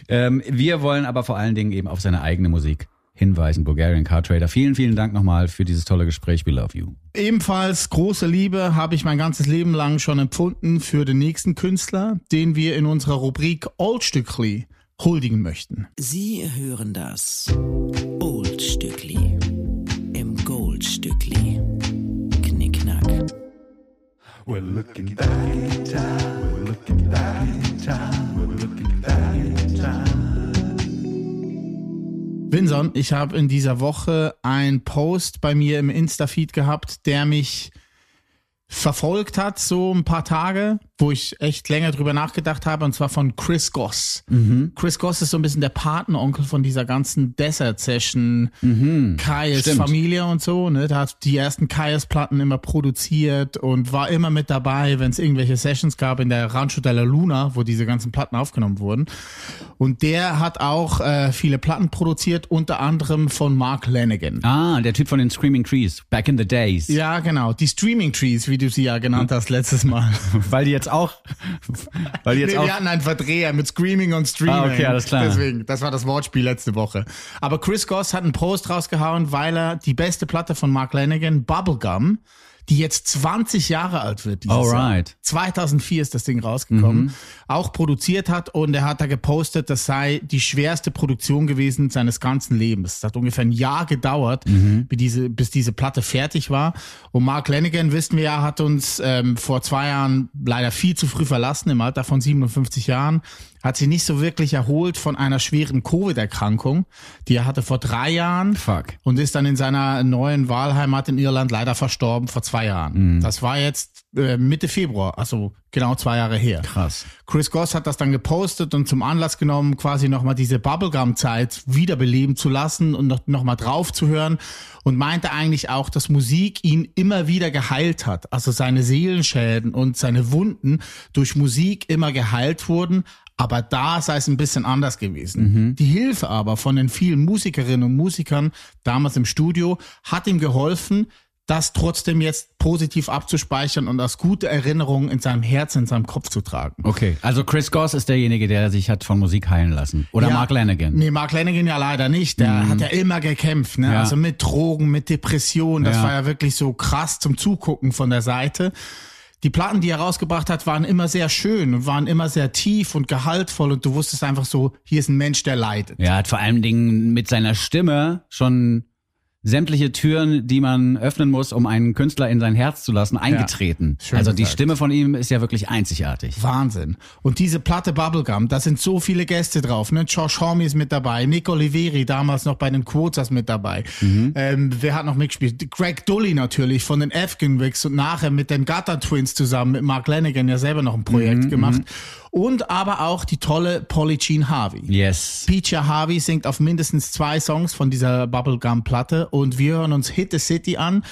Ähm, wir wollen aber vor allen Dingen eben auf seine eigene Musik hinweisen. Bulgarian Car Trader. Vielen, vielen Dank nochmal für dieses tolle Gespräch. We love you. Ebenfalls große Liebe habe ich mein ganzes Leben lang schon empfunden für den nächsten Künstler, den wir in unserer Rubrik Oldstückli huldigen möchten. Sie hören das Oldstückli im Goldstückli. Knickknack. We're looking back in time. We're looking back in time. Vinson, ich habe in dieser Woche einen Post bei mir im Insta-Feed gehabt, der mich verfolgt hat, so ein paar Tage, wo ich echt länger drüber nachgedacht habe, und zwar von Chris Goss. Chris Goss ist so ein bisschen der Patenonkel von dieser ganzen Desert Session, Kaius Stimmt. Familie und so, ne? Der hat die ersten Kaius-Platten immer produziert und war immer mit dabei, wenn es irgendwelche Sessions gab in der Rancho della Luna, wo diese ganzen Platten aufgenommen wurden. Und der hat auch äh, viele Platten produziert, unter anderem von Mark Lanigan. Ah, der Typ von den Screaming Trees. Back in the days. Ja, genau. Die Streaming Trees, wie du sie ja genannt hast letztes Mal. Weil die jetzt auch, weil jetzt Nee, auch wir hatten einen Verdreher mit Screaming und Streaming. Ah, okay, alles klar. Deswegen, das war das Wortspiel letzte Woche. Aber Chris Goss hat einen Post rausgehauen, weil er die beste Platte von Mark Lanigan, Bubblegum, die jetzt 20 Jahre alt wird dieses Alright. Jahr. 2004 ist das Ding rausgekommen. Mhm. Auch produziert hat und er hat da gepostet, das sei die schwerste Produktion gewesen seines ganzen Lebens. Es hat ungefähr ein Jahr gedauert, Mhm. bis, diese, bis diese Platte fertig war. Und Mark Lanigan, wissen wir ja, hat uns ähm, vor zwei Jahren leider viel zu früh verlassen, im Alter von 57 Jahren. Hat sich nicht so wirklich erholt von einer schweren Covid-Erkrankung, die er hatte vor drei Jahren Fuck. und ist dann in seiner neuen Wahlheimat in Irland leider verstorben vor zwei Jahren. Mhm. Das war jetzt äh, Mitte Februar, also genau zwei Jahre her. krass. Chris Goss hat das dann gepostet und zum Anlass genommen, quasi nochmal diese Bubblegum-Zeit wiederbeleben zu lassen und noch, noch mal drauf zu hören und meinte eigentlich auch, dass Musik ihn immer wieder geheilt hat. Also seine Seelenschäden und seine Wunden durch Musik immer geheilt wurden. Aber da sei es ein bisschen anders gewesen. Die Hilfe aber von den vielen Musikerinnen und Musikern damals im Studio hat ihm geholfen, das trotzdem jetzt positiv abzuspeichern und als gute Erinnerung in seinem Herz, in seinem Kopf zu tragen. Okay, also Chris Goss ist derjenige, der sich hat von Musik heilen lassen. Oder Ja. Mark Lanigan. Nee, Mark Lanigan ja leider nicht. Der hat ja immer gekämpft, ne? Ja. Also mit Drogen, mit Depressionen. Das Ja. war ja wirklich so krass zum Zugucken von der Seite. Die Platten, die er rausgebracht hat, waren immer sehr schön und waren immer sehr tief und gehaltvoll und du wusstest einfach so, hier ist ein Mensch, der leidet. Er hat vor allen Dingen mit seiner Stimme schon sämtliche Türen, die man öffnen muss, um einen Künstler in sein Herz zu lassen, eingetreten. schön also die gesagt. Stimme von ihm ist ja wirklich einzigartig. Wahnsinn. Und diese Platte Bubblegum, da sind so viele Gäste drauf. Ne? Josh Homme ist mit dabei, Nick Oliveri damals noch bei den Quotas mit dabei. Ähm, wer hat noch mitgespielt? Greg Dully natürlich von den Afghan Wigs und nachher mit den Gutter Twins zusammen mit Mark Lanigan ja selber noch ein Projekt gemacht. Und aber auch die tolle Polly Jean Harvey. Yes. Peacher Harvey singt auf mindestens zwei Songs von dieser Bubblegum-Platte und wir hören uns Hit the City an,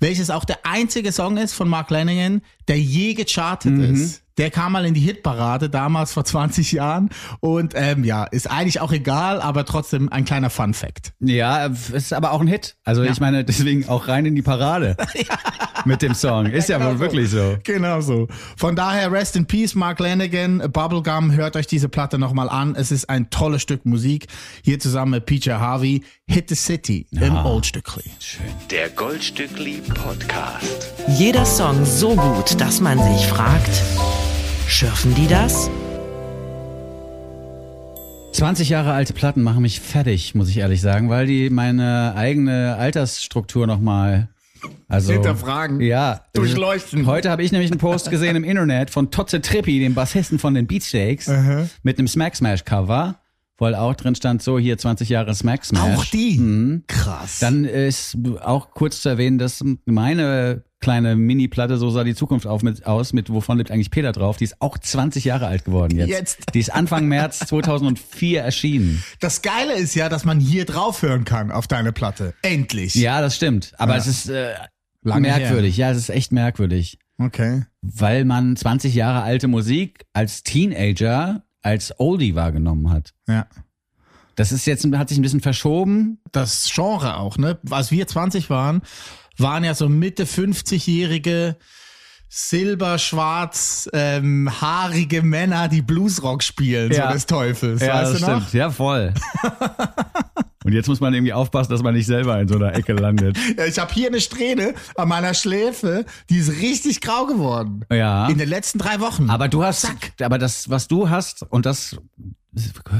welches auch der einzige Song ist von Mark Lanigan, der je gechartet ist. Der kam mal in die Hitparade, damals vor 20 Jahren. Und ähm, ja, ist eigentlich auch egal, aber trotzdem ein kleiner Fun Fact. Ja, es ist aber auch ein Hit. Also ich meine, deswegen auch rein in die Parade mit dem Song. Ist ja, wohl wirklich so. Genau so. Von daher, Rest in Peace, Mark Lanigan, Bubblegum, hört euch diese Platte nochmal an. Es ist ein tolles Stück Musik. Hier zusammen mit PJ Harvey, Hit the City im Old Stückli. Der Goldstückli Podcast. Jeder Song so gut, dass man sich fragt, schürfen die das? 20 Jahre alte Platten machen mich fertig, muss ich ehrlich sagen, weil die meine eigene Altersstruktur nochmal also, Hinterfragen. Ja. Durchleuchten. Heute habe ich nämlich einen Post gesehen im Internet von Totze Trippi, dem Bassisten von den Beatsteaks, mit einem Smack Smash Cover, halt auch drin stand, so hier 20 Jahre Smack Smash. Auch die? Mhm. Krass. Dann ist auch kurz zu erwähnen, dass meine kleine Mini-Platte, so sah die Zukunft auf mit, aus, mit wovon lebt eigentlich Peter drauf, die ist auch 20 Jahre alt geworden jetzt. Jetzt. Die ist Anfang März 2004 erschienen. das Geile ist ja, dass man hier drauf hören kann auf deine Platte. Endlich. Ja, das stimmt. Aber Ja. es ist äh, Lange merkwürdig. Ja, es ist echt merkwürdig. Okay. Weil man 20 Jahre alte Musik als Teenager als Oldie wahrgenommen hat. Ja. Das ist jetzt, hat sich ein bisschen verschoben. das Genre auch, ne? Als wir 20 waren, waren ja so Mitte 50-jährige silberschwarz ähm, haarige Männer, die Bluesrock spielen, Ja. so des Teufels, weißt du noch? Ja, voll. Und jetzt muss man irgendwie aufpassen, dass man nicht selber in so einer Ecke landet. Ja, ich habe hier eine Strähne an meiner Schläfe, die ist richtig grau geworden. Ja. In den letzten drei Wochen. Aber du hast, aber das, was du hast, und das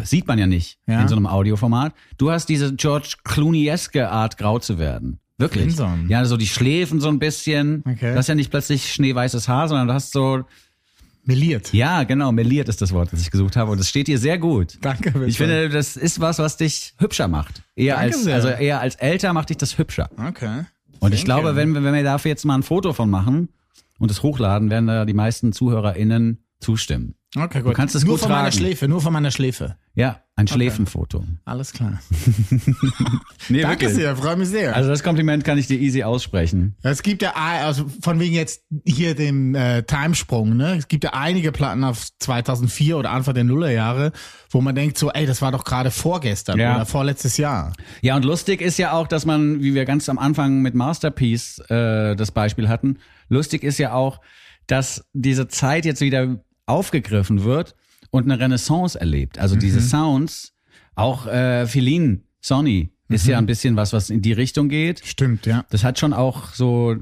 sieht man ja nicht Ja. in so einem Audioformat, du hast diese George Clooney-eske Art, grau zu werden. Wirklich. Crimson. Ja, so die Schläfen so ein bisschen. Okay. Du hast ja nicht plötzlich schneeweißes Haar, sondern du hast so, meliert. ja, genau, meliert ist das Wort, das ich gesucht habe. Und das steht dir sehr gut. Danke. bitte. Ich finde, das ist was, was dich hübscher macht. Eher Danke als, sehr. also eher als älter macht dich das hübscher. Okay. Und ich Thank glaube, you. wenn, wir- wenn wir dafür jetzt mal ein Foto von machen und es hochladen, werden da die meisten ZuhörerInnen zustimmen. Okay, gut. kannst es nur gut von meiner tragen. Schläfe, nur von meiner Schläfe. Ja, ein Schläfenfoto. Alles klar. Nee, Danke wirklich. sehr, freue mich sehr. Also das Kompliment kann ich dir easy aussprechen. Es gibt ja, also von wegen jetzt hier dem äh, Timesprung, ne? Es gibt ja einige Platten auf 2004 oder Anfang der Nullerjahre, wo man denkt so, ey, das war doch gerade vorgestern Ja. oder vorletztes Jahr. Ja, und lustig ist ja auch, dass man, wie wir ganz am Anfang mit Masterpiece äh, das Beispiel hatten, lustig ist ja auch, dass diese Zeit jetzt wieder aufgegriffen wird und eine Renaissance erlebt. Also diese Sounds, auch äh, Feline, Sonny, ist ja ein bisschen was, was in die Richtung geht. Stimmt, ja. Das hat schon auch so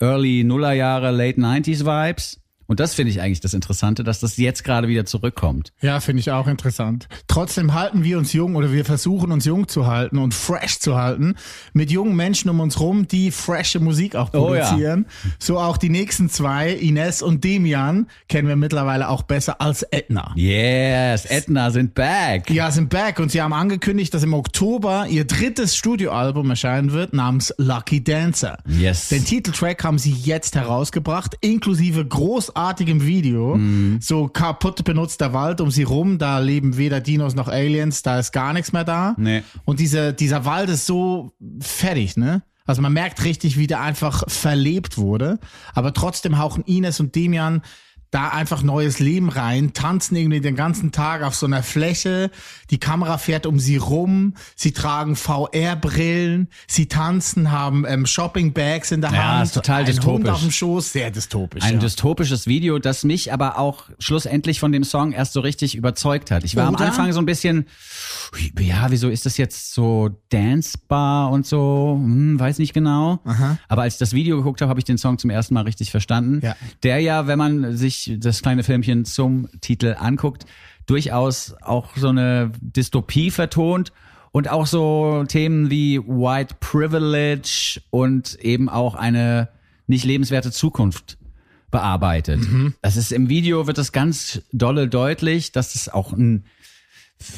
Early Nullerjahre, Late 90s Vibes. Und das finde ich eigentlich das Interessante, dass das jetzt gerade wieder zurückkommt. Ja, finde ich auch interessant. Trotzdem halten wir uns jung oder wir versuchen uns jung zu halten und fresh zu halten mit jungen Menschen um uns rum, die frische Musik auch Oh ja. produzieren. So auch die nächsten zwei, Ines und Demian, kennen wir mittlerweile auch besser als Edna. Yes, Edna sind back. Ja, sind back und sie haben angekündigt, dass im Oktober ihr drittes Studioalbum erscheinen wird namens Lucky Dancer. Yes. Den Titeltrack haben sie jetzt herausgebracht, inklusive großartigem Video. Mhm. So kaputt benutzter Wald um sie rum, da leben weder Dinos noch Aliens, da ist gar nichts mehr da. Nee. Und diese, dieser Wald ist so fertig, ne? Also man merkt richtig, wie der einfach verlebt wurde. Aber trotzdem hauchen Ines und Demian da einfach neues Leben rein, tanzen irgendwie den ganzen Tag auf so einer Fläche, die Kamera fährt um sie rum, sie tragen VR-Brillen, sie tanzen, haben ähm, Shopping-Bags in der Ja, Hand, ist total ein dystopisch. Hund auf dem Schoß, sehr dystopisch. Ein ja. dystopisches Video, das mich aber auch schlussendlich von dem Song erst so richtig überzeugt hat. Ich war am Oder? Anfang so ein bisschen, ja, wieso ist das jetzt so dancebar und so? Hm, weiß nicht genau. Aber als ich das Video geguckt habe, habe ich den Song zum ersten Mal richtig verstanden. Ja. Der ja, wenn man sich das kleine Filmchen zum Titel anguckt, durchaus auch so eine Dystopie vertont und auch so Themen wie White Privilege und eben auch eine nicht lebenswerte Zukunft bearbeitet. Das ist im Video wird das ganz dolle deutlich, dass es auch ein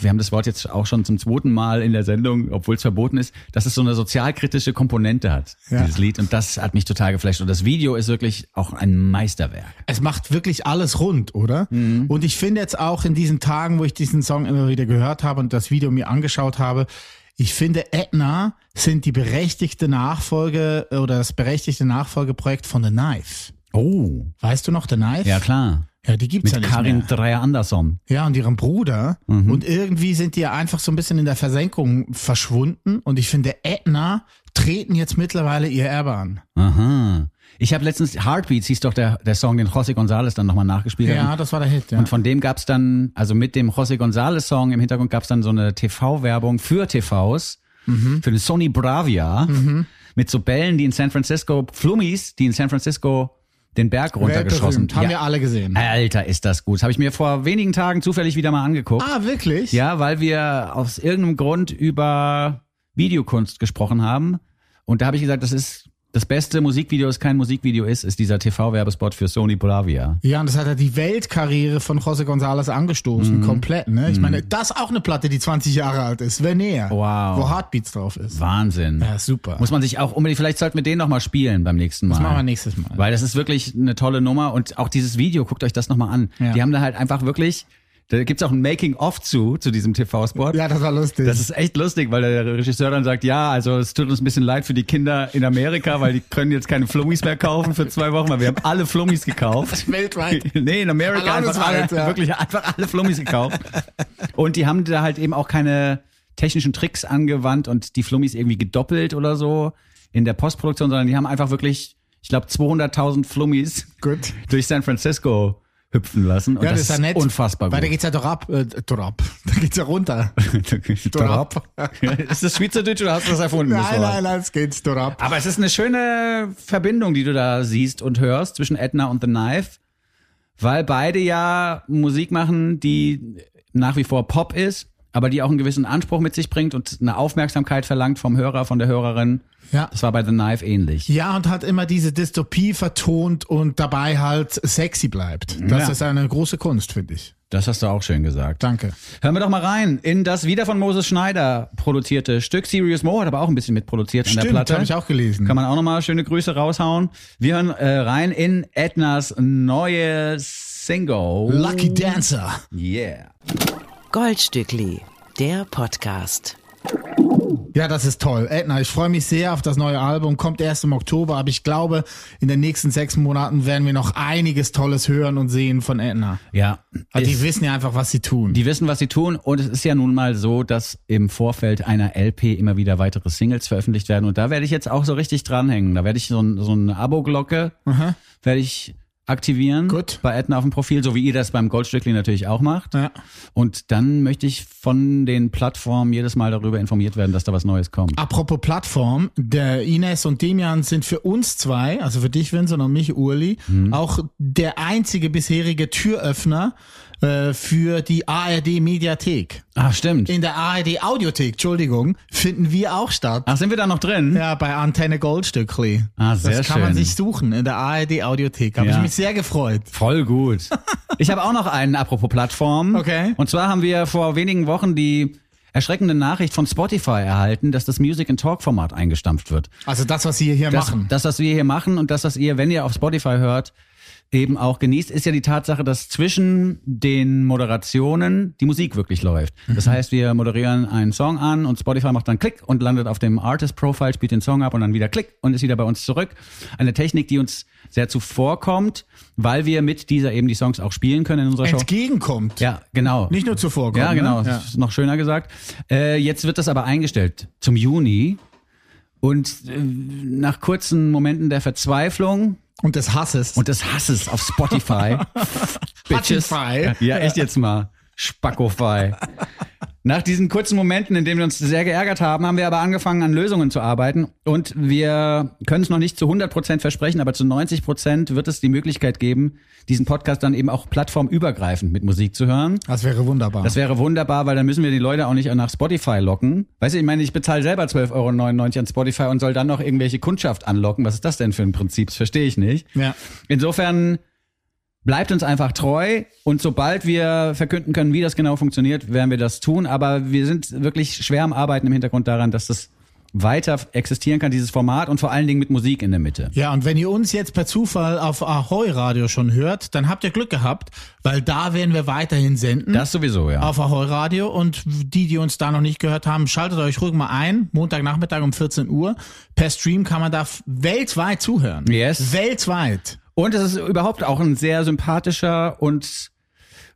wir haben das Wort jetzt auch schon zum zweiten Mal in der Sendung, obwohl es verboten ist, dass es so eine sozialkritische Komponente hat, Ja. dieses Lied. Und das hat mich total geflasht. Und das Video ist wirklich auch ein Meisterwerk. Es macht wirklich alles rund, oder? Und ich finde jetzt auch in diesen Tagen, wo ich diesen Song immer wieder gehört habe und das Video mir angeschaut habe, ich finde Edna sind die berechtigte Nachfolge oder das berechtigte Nachfolgeprojekt von The Knife. Oh. Weißt du noch The Knife? Ja, klar. Ja, die gibt's mit ja nicht Karin mehr. Dreier Andersson. Ja, und ihrem Bruder. Mhm. Und irgendwie sind die ja einfach so ein bisschen in der Versenkung verschwunden. Und ich finde, Edna treten jetzt mittlerweile ihr Erbe an. Aha. Ich habe letztens, Heartbeats hieß doch der, der Song, den José González dann nochmal nachgespielt hat. Ja, das war der Hit, ja. Und von dem gab's dann, also mit dem José González Song im Hintergrund gab's dann so eine TV-Werbung für TVs, Mhm. für den Sony Bravia, mit so Bällen, die in San Francisco, Flummis, die in San Francisco den Berg runtergeschossen. Haben wir alle gesehen. Alter, ist das gut. Habe ich mir vor wenigen Tagen zufällig wieder mal angeguckt. Ah, wirklich? Ja, weil wir aus irgendeinem Grund über Videokunst gesprochen haben. Und da habe ich gesagt, das ist das beste Musikvideo, das kein Musikvideo ist, ist dieser TV-Werbespot für Sony Bravia. Ja, und das hat ja die Weltkarriere von José González angestoßen, Mhm. komplett, ne? Ich meine, das ist auch eine Platte, die 20 Jahre alt ist, wenn näher. Wow. Wo Heartbeats drauf ist. Wahnsinn. Ja, super. Muss man sich auch unbedingt, vielleicht sollten wir den nochmal spielen beim nächsten Mal. Das machen wir nächstes Mal. Weil das ist wirklich eine tolle Nummer und auch dieses Video, guckt euch das nochmal an. Ja. Die haben da halt einfach wirklich, da gibt's auch ein Making-of zu, zu diesem TV-Spot. Ja, das war lustig. Das ist echt lustig, weil der Regisseur dann sagt, ja, also es tut uns ein bisschen leid für die Kinder in Amerika, weil die können jetzt keine Flummis mehr kaufen für zwei Wochen, weil wir haben alle Flummis gekauft. weltweit. Nee, in Amerika einfach alle, ja. wirklich einfach alle Flummis gekauft. Und die haben da halt eben auch keine technischen Tricks angewandt und die Flummis irgendwie gedoppelt oder so in der Postproduktion, sondern die haben einfach wirklich, ich glaube, 200.000 Flummis Gut. durch San Francisco hüpfen lassen. Und Ja, das, ist ja nett. unfassbar Weil da gut. geht's ja doch ab, äh, doch ab. Da geht's ja runter. Dorab. ist das Schweizerdeutsch oder hast du das erfunden? das nein, Wort? nein, nein, es geht's doch ab. Aber es ist eine schöne Verbindung, die du da siehst und hörst zwischen Edna und The Knife, weil beide ja Musik machen, die nach wie vor Pop ist, aber die auch einen gewissen Anspruch mit sich bringt und eine Aufmerksamkeit verlangt vom Hörer, von der Hörerin. Ja. Das war bei The Knife ähnlich. Ja, und hat immer diese Dystopie vertont und dabei halt sexy bleibt. Das Ja. ist eine große Kunst, finde ich. Das hast du auch schön gesagt. Danke. Hören wir doch mal rein in das wieder von Moses Schneider produzierte Stück. Serious Mo hat aber auch ein bisschen mitproduziert an der Stimmt, Platte. habe ich auch gelesen. Kann man auch nochmal schöne Grüße raushauen. Wir hören äh, rein in Ednas neue Single. Lucky Dancer. Yeah. Goldstückli, der Podcast. Ja, das ist toll. Edna, ich freue mich sehr auf das neue Album. Kommt erst im Oktober, aber ich glaube, in den nächsten sechs Monaten werden wir noch einiges Tolles hören und sehen von Edna. Ja. Also die wissen ja einfach, was sie tun. die wissen, was sie tun. Und es ist ja nun mal so, dass im Vorfeld einer LP immer wieder weitere Singles veröffentlicht werden. Und da werde ich jetzt auch so richtig dranhängen. Da werde ich so, ein, so eine Abo-Glocke werde ich aktivieren. Gut. Bei Edna auf dem Profil, so wie ihr das beim Goldstückli natürlich auch macht. Ja. Und dann möchte ich von den Plattformen jedes Mal darüber informiert werden, dass da was Neues kommt. Apropos Plattform, der Ines und Demian sind für uns zwei, also für dich Vincent und mich Urli, Mhm. auch der einzige bisherige Türöffner äh, für die ARD Mediathek. Ah, stimmt. In der ARD Audiothek, Entschuldigung, finden wir auch statt. Ach, sind wir da noch drin? Ja, bei Antenne Goldstückli. Ah, sehr das kann man schön. sich suchen in der ARD Audiothek. Habe Ja. ich mich sehr gefreut. Voll gut. Ich habe auch noch einen, apropos Plattform. Okay. Und zwar haben wir vor wenigen Wochen die erschreckende Nachricht von Spotify erhalten, dass das Music and Talk Format eingestampft wird. Also das, was wir hier Das, machen. das, was wir hier machen und das, was ihr, wenn ihr auf Spotify hört, eben auch genießt, ist ja die Tatsache, dass zwischen den Moderationen die Musik wirklich läuft. Das heißt, wir moderieren einen Song an und Spotify macht dann Klick und landet auf dem Artist Profile, spielt den Song ab und dann wieder Klick und ist wieder bei uns zurück. Eine Technik, die uns sehr zuvorkommt, weil wir mit dieser eben die Songs auch spielen können in unserer Show. Entgegenkommt. Ja, genau. Nicht nur zuvorkommt. Ja, genau. Ne? Das ist noch schöner gesagt. Äh, jetzt wird das aber eingestellt zum Juni. Und äh, nach kurzen Momenten der Verzweiflung Und des Hasses. und des Hasses auf Spotify. Bitches. Spotify. Ja, echt jetzt mal. Spackofy. Nach diesen kurzen Momenten, in denen wir uns sehr geärgert haben, haben wir aber angefangen, an Lösungen zu arbeiten. Und wir können es noch nicht zu 100 Prozent versprechen, aber zu 90 Prozent wird es die Möglichkeit geben, diesen Podcast dann eben auch plattformübergreifend mit Musik zu hören. Das wäre wunderbar. Das wäre wunderbar, weil dann müssen wir die Leute auch nicht nach Spotify locken. Weißt du, ich meine, ich bezahle selber 12,99 Euro an Spotify und soll dann noch irgendwelche Kundschaft anlocken. Was ist das denn für ein Prinzip? Das verstehe ich nicht. ja. Insofern bleibt uns einfach treu und sobald wir verkünden können, wie das genau funktioniert, werden wir das tun. Aber wir sind wirklich schwer am Arbeiten im Hintergrund daran, dass das weiter existieren kann, dieses Format und vor allen Dingen mit Musik in der Mitte. Ja, und wenn ihr uns jetzt per Zufall auf Ahoi Radio schon hört, dann habt ihr Glück gehabt, weil da werden wir weiterhin senden. Das sowieso, ja. auf Ahoi Radio und die, die uns da noch nicht gehört haben, schaltet euch ruhig mal ein. Montagnachmittag um 14 Uhr. Per Stream kann man da weltweit zuhören. Yes. Weltweit. Und es ist überhaupt auch ein sehr sympathischer und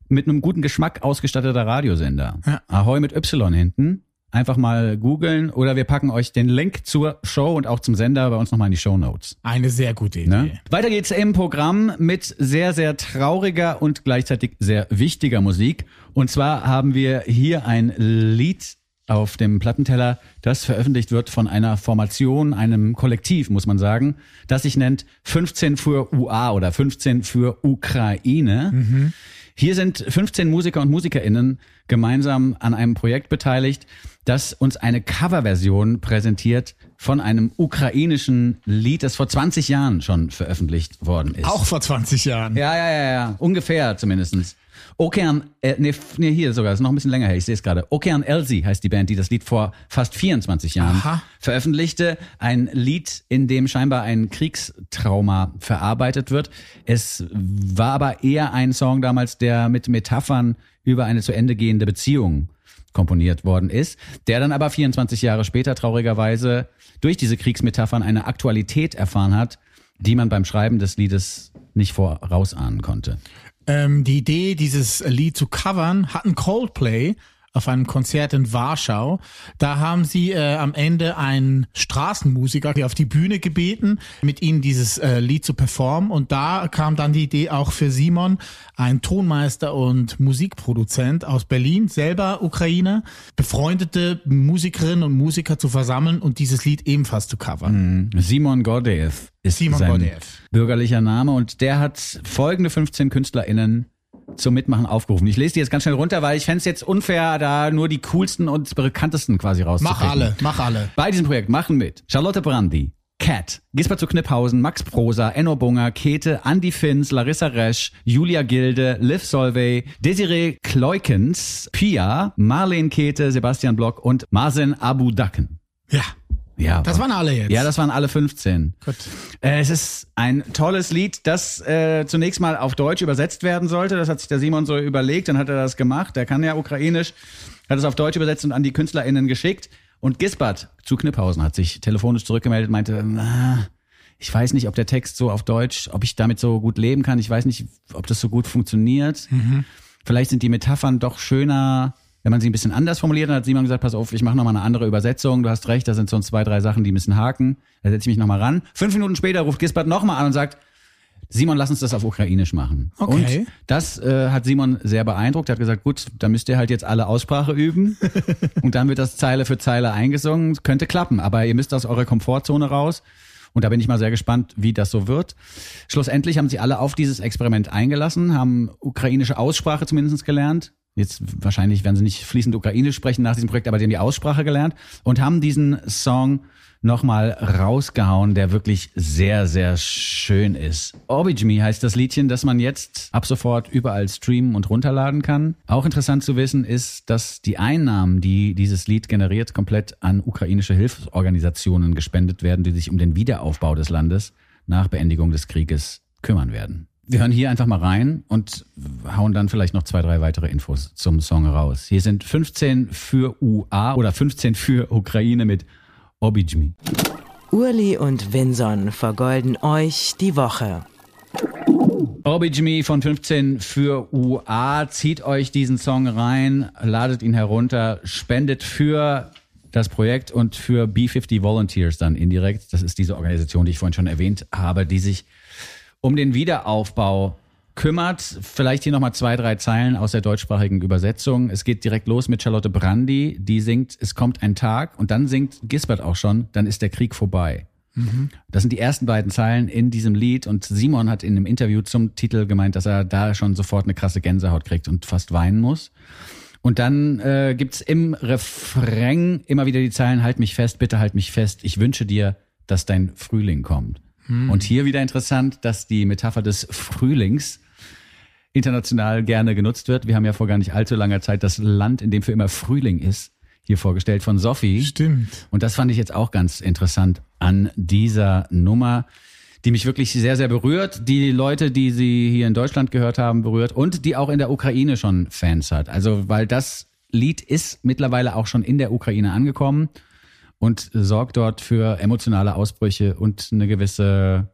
mit einem guten Geschmack ausgestatteter Radiosender. Ja. Ahoi mit Y hinten. Einfach mal googeln oder wir packen euch den Link zur Show und auch zum Sender bei uns nochmal in die Show Notes. Eine sehr gute Idee. Ne? Weiter geht's im Programm mit sehr, sehr trauriger und gleichzeitig sehr wichtiger Musik. Und zwar haben wir hier ein Lied auf dem Plattenteller, das veröffentlicht wird von einer Formation, einem Kollektiv, muss man sagen, das sich nennt 15 für UA oder 15 für Ukraine. Hier sind 15 Musiker und Musikerinnen gemeinsam an einem Projekt beteiligt, das uns eine Coverversion präsentiert von einem ukrainischen Lied, das vor 20 Jahren schon veröffentlicht worden ist. Auch vor 20 Jahren. Ja, ja, ja, ja. Ungefähr zumindestens. Okean, äh, nee, nee, hier sogar, ist noch ein bisschen länger her, ich sehe es gerade. Okean Elsie heißt die Band, die das Lied vor fast 24 Jahren Aha. veröffentlichte. Ein Lied, in dem scheinbar ein Kriegstrauma verarbeitet wird. Es war aber eher ein Song damals, der mit Metaphern über eine zu Ende gehende Beziehung komponiert worden ist, der dann aber 24 Jahre später traurigerweise durch diese Kriegsmetaphern eine Aktualität erfahren hat, die man beim Schreiben des Liedes nicht vorausahnen konnte. Ähm, die Idee, dieses Lied zu covern, hatten Coldplay auf einem Konzert in Warschau. Da haben sie äh, am Ende einen Straßenmusiker auf die Bühne gebeten, mit ihnen dieses äh, Lied zu performen. Und da kam dann die Idee auch für Simon, ein Tonmeister und Musikproduzent aus Berlin, selber Ukrainer, befreundete Musikerinnen und Musiker zu versammeln und dieses Lied ebenfalls zu covern. Simon Gordeev ist Simon sein Gordeev. bürgerlicher Name und der hat folgende 15 KünstlerInnen zum Mitmachen aufgerufen. Ich lese die jetzt ganz schnell runter, weil ich fände es jetzt unfair, da nur die coolsten und bekanntesten quasi Mach rauszupicken. alle, mach alle. Bei diesem Projekt machen mit Charlotte Brandy, Cat, Gisbert zu Kniphausen, Max Prosa, Enno Bunger, Käthe, Andy Finz, Larissa Resch, Julia Gilde, Liv Solvay, Desiree Kleukens, Pia, Marlene Käthe, Sebastian Block und Marzen Abu Daken. Ja, Ja, das waren alle jetzt. ja, das waren alle 15. Gut. Äh, es ist ein tolles Lied, das äh, zunächst mal auf Deutsch übersetzt werden sollte. Das hat sich der Simon so überlegt, dann hat er das gemacht. Der kann ja ukrainisch, hat es auf Deutsch übersetzt und an die KünstlerInnen geschickt. Und Gisbert zu Kniphausen hat sich telefonisch zurückgemeldet, meinte, na, ich weiß nicht, ob der Text so auf Deutsch, ob ich damit so gut leben kann. Ich weiß nicht, ob das so gut funktioniert. Vielleicht sind die Metaphern doch schöner, wenn man sie ein bisschen anders formuliert. Dann hat Simon gesagt, pass auf, ich mache nochmal eine andere Übersetzung. Du hast recht, da sind so zwei, drei Sachen, die ein bisschen haken. Da setze ich mich nochmal ran. Fünf Minuten später ruft Gisbert nochmal an und sagt, Simon, lass uns das auf Ukrainisch machen. Okay. Und das äh, hat Simon sehr beeindruckt. Er hat gesagt, gut, dann müsst ihr halt jetzt alle Aussprache üben. und dann wird das Zeile für Zeile eingesungen. Könnte klappen, aber ihr müsst aus eurer Komfortzone raus. Und da bin ich mal sehr gespannt, wie das so wird. Schlussendlich haben sie alle auf dieses Experiment eingelassen, haben ukrainische Aussprache zumindest gelernt. Jetzt wahrscheinlich werden sie nicht fließend Ukrainisch sprechen nach diesem Projekt, aber die haben die Aussprache gelernt und haben diesen Song nochmal rausgehauen, der wirklich sehr, sehr schön ist. Obijmi heißt das Liedchen, das man jetzt ab sofort überall streamen und runterladen kann. Auch interessant zu wissen ist, dass die Einnahmen, die dieses Lied generiert, komplett an ukrainische Hilfsorganisationen gespendet werden, die sich um den Wiederaufbau des Landes nach Beendigung des Krieges kümmern werden. Wir hören hier einfach mal rein und hauen dann vielleicht noch zwei, drei weitere Infos zum Song raus. Hier sind 15 für UA oder 15 für Ukraine mit Obijmi. Urli und Vinson vergolden euch die Woche. Obijmi von 15 für UA. Zieht euch diesen Song rein, ladet ihn herunter, spendet für das Projekt und für B50 Volunteers dann indirekt. Das ist diese Organisation, die ich vorhin schon erwähnt habe, die sich um den Wiederaufbau kümmert. Vielleicht hier nochmal zwei, drei Zeilen aus der deutschsprachigen Übersetzung. Es geht direkt los mit Charlotte Brandy, die singt Es kommt ein Tag und dann singt Gisbert auch schon, dann ist der Krieg vorbei. Das sind die ersten beiden Zeilen in diesem Lied und Simon hat in einem Interview zum Titel gemeint, dass er da schon sofort eine krasse Gänsehaut kriegt und fast weinen muss. Und dann äh, gibt's im Refrain immer wieder die Zeilen, halt mich fest, bitte halt mich fest, ich wünsche dir, dass dein Frühling kommt. Und hier wieder interessant, dass die Metapher des Frühlings international gerne genutzt wird. Wir haben ja vor gar nicht allzu langer Zeit das Land, in dem für immer Frühling ist, hier vorgestellt von Sophie. Stimmt. Und das fand ich jetzt auch ganz interessant an dieser Nummer, die mich wirklich sehr, sehr berührt. Die Leute, die sie hier in Deutschland gehört haben, berührt und die auch in der Ukraine schon Fans hat. Also, weil das Lied ist mittlerweile auch schon in der Ukraine angekommen und sorgt dort für emotionale Ausbrüche und eine gewisse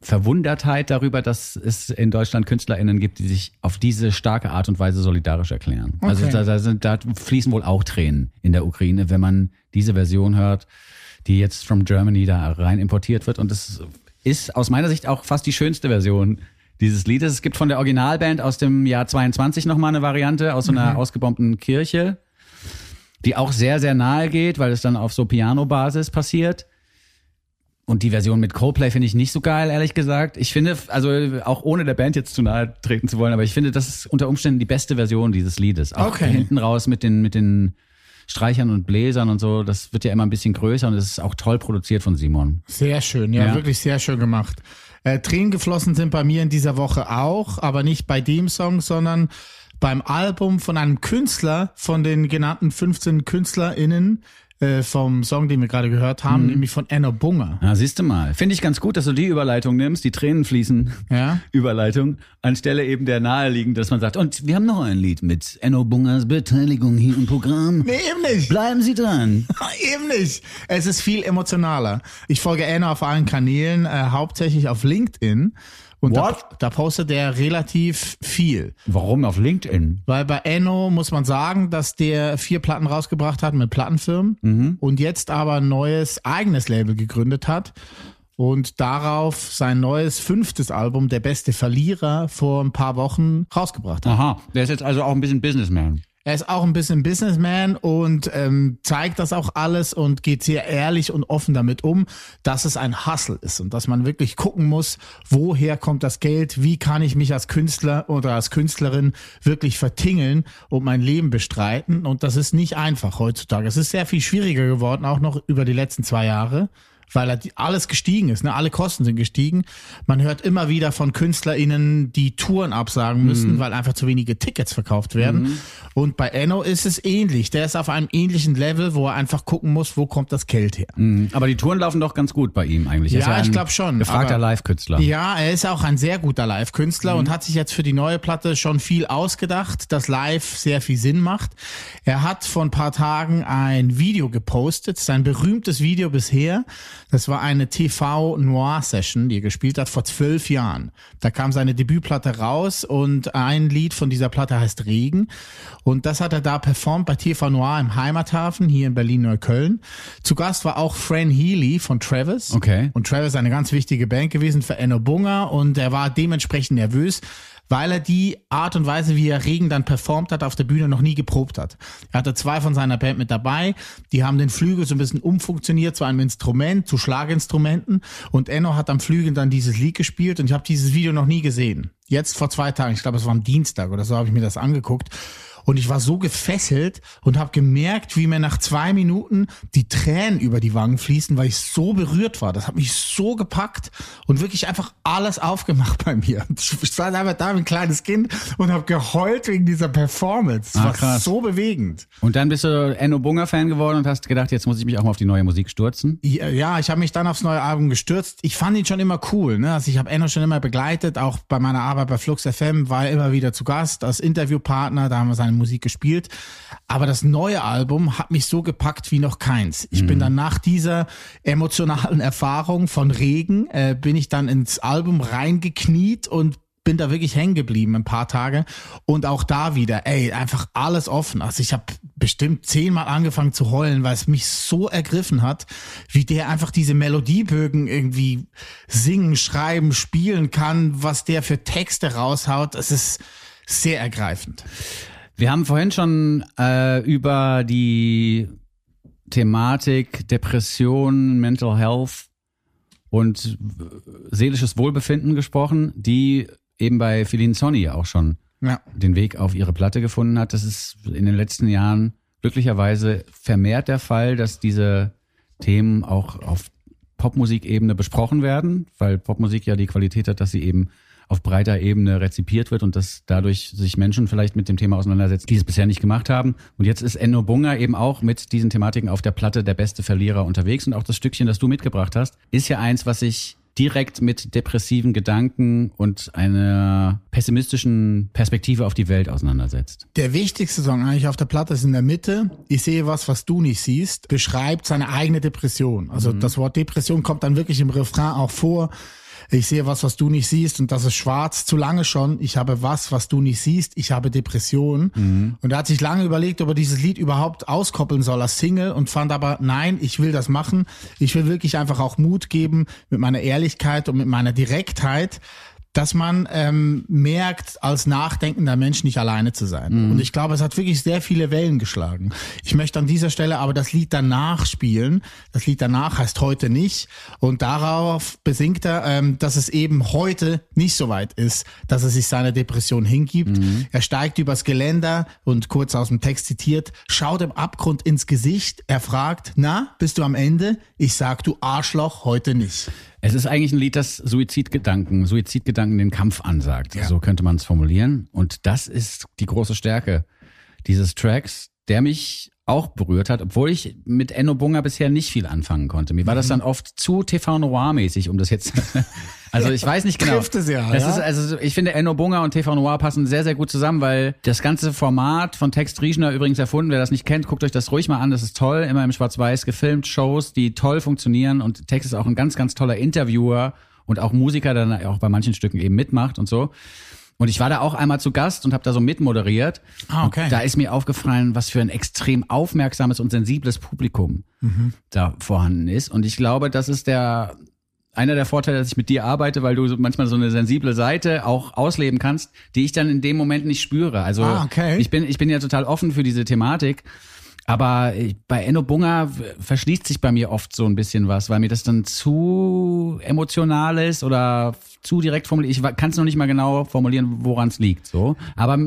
Verwundertheit darüber, dass es in Deutschland KünstlerInnen gibt, die sich auf diese starke Art und Weise solidarisch erklären. Also Okay. da, da, sind, da fließen wohl auch Tränen in der Ukraine, wenn man diese Version hört, die jetzt from Germany da rein importiert wird. Und es ist aus meiner Sicht auch fast die schönste Version dieses Liedes. Es gibt von der Originalband aus dem Jahr 22 nochmal eine Variante aus so einer ausgebombten Kirche, die auch sehr, sehr nahe geht, weil es dann auf so Piano-Basis passiert. Und die Version mit Coldplay finde ich nicht so geil, ehrlich gesagt. Ich finde, also auch ohne der Band jetzt zu nahe treten zu wollen, aber ich finde, das ist unter Umständen die beste Version dieses Liedes. Auch Okay. hinten raus mit den, mit den Streichern und Bläsern und so. Das wird ja immer ein bisschen größer und es ist auch toll produziert von Simon. Sehr schön, ja, Ja. wirklich sehr schön gemacht. Äh, Tränen geflossen sind bei mir in dieser Woche auch, aber nicht bei dem Song, sondern beim Album von einem Künstler, von den genannten 15 KünstlerInnen äh, vom Song, den wir gerade gehört haben, nämlich von Enno Bunger. Ja, siehst du mal. Finde ich ganz gut, dass du die Überleitung nimmst, die Tränen fließen. Ja. Überleitung, anstelle eben der naheliegend, dass man sagt, und wir haben noch ein Lied mit Enno Bungers Beteiligung hier im Programm. Nee, eben nicht. Bleiben Sie dran. Eben nicht. Es ist viel emotionaler. Ich folge Enno auf allen Kanälen, äh, hauptsächlich auf LinkedIn. Und da, da postet er relativ viel. Warum auf LinkedIn? Weil bei Enno muss man sagen, dass der vier Platten rausgebracht hat mit Plattenfirmen Mhm. und jetzt aber ein neues eigenes Label gegründet hat und darauf sein neues fünftes Album, Der beste Verlierer, vor ein paar Wochen rausgebracht hat. Aha, der ist jetzt also auch ein bisschen Businessman. Er ist auch ein bisschen Businessman und ähm, zeigt das auch alles und geht sehr ehrlich und offen damit um, dass es ein Hustle ist und dass man wirklich gucken muss, woher kommt das Geld, wie kann ich mich als Künstler oder als Künstlerin wirklich vertingeln und mein Leben bestreiten. Und das ist nicht einfach heutzutage. Es ist sehr viel schwieriger geworden, auch noch über die letzten zwei Jahre weil er die- alles gestiegen ist, ne? alle Kosten sind gestiegen. Man hört immer wieder von KünstlerInnen, die Touren absagen müssen, weil einfach zu wenige Tickets verkauft werden. Und bei Enno ist es ähnlich. Der ist auf einem ähnlichen Level, wo er einfach gucken muss, wo kommt das Geld her. Aber die Touren laufen doch ganz gut bei ihm eigentlich. Ja, ist ich ein glaub schon, Gefragter Live-Künstler. Ja, er ist auch ein sehr guter Live-Künstler und hat sich jetzt für die neue Platte schon viel ausgedacht, dass live sehr viel Sinn macht. Er hat vor ein paar Tagen ein Video gepostet, sein berühmtes Video bisher. Das war eine TV-Noir-Session, die er gespielt hat vor zwölf Jahren. Da kam seine Debütplatte raus und ein Lied von dieser Platte heißt Regen. Und das hat er da performt bei TV Noir im Heimathafen hier in Berlin-Neukölln. Zu Gast war auch Fran Healy von Travis. Okay. Und Travis ist eine ganz wichtige Band gewesen für Enno Bunger und er war dementsprechend nervös, weil er die Art und Weise, wie er Regen dann performt hat, auf der Bühne noch nie geprobt hat. Er hatte zwei von seiner Band mit dabei, die haben den Flügel so ein bisschen umfunktioniert zu einem Instrument, zu Schlaginstrumenten und Enno hat am Flügel dann dieses Lied gespielt und ich habe dieses Video noch nie gesehen. Jetzt vor zwei Tagen, ich glaube es war am Dienstag oder so, habe ich mir das angeguckt. Und ich war so gefesselt und habe gemerkt, wie mir nach zwei Minuten die Tränen über die Wangen fließen, weil ich so berührt war. Das hat mich so gepackt und wirklich einfach alles aufgemacht bei mir. Ich stand einfach da wie ein kleines Kind und habe geheult wegen dieser Performance. Das Ah, war krass. so bewegend. Und dann bist du Enno Bunger-Fan geworden und hast gedacht, jetzt muss ich mich auch mal auf die neue Musik stürzen. Ja, ja, ich habe mich dann aufs neue Album gestürzt. Ich fand ihn schon immer cool. Ne? Also ich habe Enno schon immer begleitet, auch bei meiner Arbeit bei Flux FM war er immer wieder zu Gast als Interviewpartner. Da haben wir seine Musik gespielt. Aber das neue Album hat mich so gepackt wie noch keins. Ich bin dann nach dieser emotionalen Erfahrung von Regen, äh, bin ich dann ins Album reingekniet und bin da wirklich hängen geblieben ein paar Tage und auch da wieder, ey, einfach alles offen. Also ich habe bestimmt zehnmal angefangen zu heulen, weil es mich so ergriffen hat, wie der einfach diese Melodiebögen irgendwie singen, schreiben, spielen kann, was der für Texte raushaut. Es ist sehr ergreifend. Wir haben vorhin schon äh, über die Thematik Depression, Mental Health und seelisches Wohlbefinden gesprochen, die eben bei Feline Sonny auch schon Ja. den Weg auf ihre Platte gefunden hat. Das ist in den letzten Jahren glücklicherweise vermehrt der Fall, dass diese Themen auch auf Popmusikebene besprochen werden, weil Popmusik ja die Qualität hat, dass sie eben auf breiter Ebene rezipiert wird und dass dadurch sich Menschen vielleicht mit dem Thema auseinandersetzen, die es bisher nicht gemacht haben. Und jetzt ist Enno Bunga eben auch mit diesen Thematiken auf der Platte der beste Verlierer unterwegs. Und auch das Stückchen, das du mitgebracht hast, ist ja eins, was sich direkt mit depressiven Gedanken und einer pessimistischen Perspektive auf die Welt auseinandersetzt. Der wichtigste Song eigentlich auf der Platte ist in der Mitte. Ich sehe was, was du nicht siehst. Beschreibt seine eigene Depression. Also das Wort Depression kommt dann wirklich im Refrain auch vor. Ich sehe was, was du nicht siehst und das ist schwarz, zu lange schon. Ich habe was, was du nicht siehst. Ich habe Depression. Und er hat sich lange überlegt, ob er dieses Lied überhaupt auskoppeln soll als Single und fand aber, nein, ich will das machen. Ich will wirklich einfach auch Mut geben mit meiner Ehrlichkeit und mit meiner Direktheit dass man ähm, merkt, als nachdenkender Mensch nicht alleine zu sein. Und ich glaube, es hat wirklich sehr viele Wellen geschlagen. Ich möchte an dieser Stelle aber das Lied danach spielen. Das Lied danach heißt heute nicht. Und darauf besingt er, ähm, dass es eben heute nicht so weit ist, dass er sich seiner Depression hingibt. Er steigt übers Geländer und kurz aus dem Text zitiert, schaut dem Abgrund ins Gesicht. Er fragt, na, bist du am Ende? Ich sag, du Arschloch, heute nicht. Es ist eigentlich ein Lied, das Suizidgedanken, Suizidgedanken den Kampf ansagt. Ja. So könnte man es formulieren. Und das ist die große Stärke dieses Tracks, der mich auch berührt hat, obwohl ich mit Enno Bunga bisher nicht viel anfangen konnte. Mir war Mhm. das dann oft zu TV Noir mäßig, um das jetzt. also ich weiß nicht genau. Trifft es ja, Das ja. ist also ich finde Enno Bunga und TV Noir passen sehr sehr gut zusammen, weil das ganze Format von Text Rieschner übrigens erfunden. Wer das nicht kennt, guckt euch das ruhig mal an. Das ist toll, immer im Schwarz-Weiß gefilmt, Shows, die toll funktionieren und Text ist auch ein ganz ganz toller Interviewer und auch Musiker, der dann auch bei manchen Stücken eben mitmacht und so. Und ich war da auch einmal zu Gast und habe da so mitmoderiert. Ah, okay. Und da ist mir aufgefallen, was für ein extrem aufmerksames und sensibles Publikum Mhm. da vorhanden ist. Und ich glaube, das ist der einer der Vorteile, dass ich mit dir arbeite, weil du manchmal so eine sensible Seite auch ausleben kannst, die ich dann in dem Moment nicht spüre. Also Ah, okay. ich bin ich bin ja total offen für diese Thematik. Aber bei Enno Bunga w- verschließt sich bei mir oft so ein bisschen was, weil mir das dann zu emotional ist oder zu direkt formuliert. Ich kann es noch nicht mal genau formulieren, woran es liegt. So, aber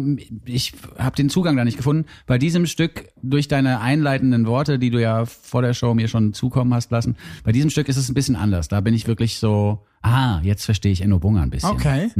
ich habe den Zugang da nicht gefunden. Bei diesem Stück durch deine einleitenden Worte, die du ja vor der Show mir schon zukommen hast lassen, bei diesem Stück ist es ein bisschen anders. Da bin ich wirklich so, ah, jetzt verstehe ich Enno Bunga ein bisschen. Okay.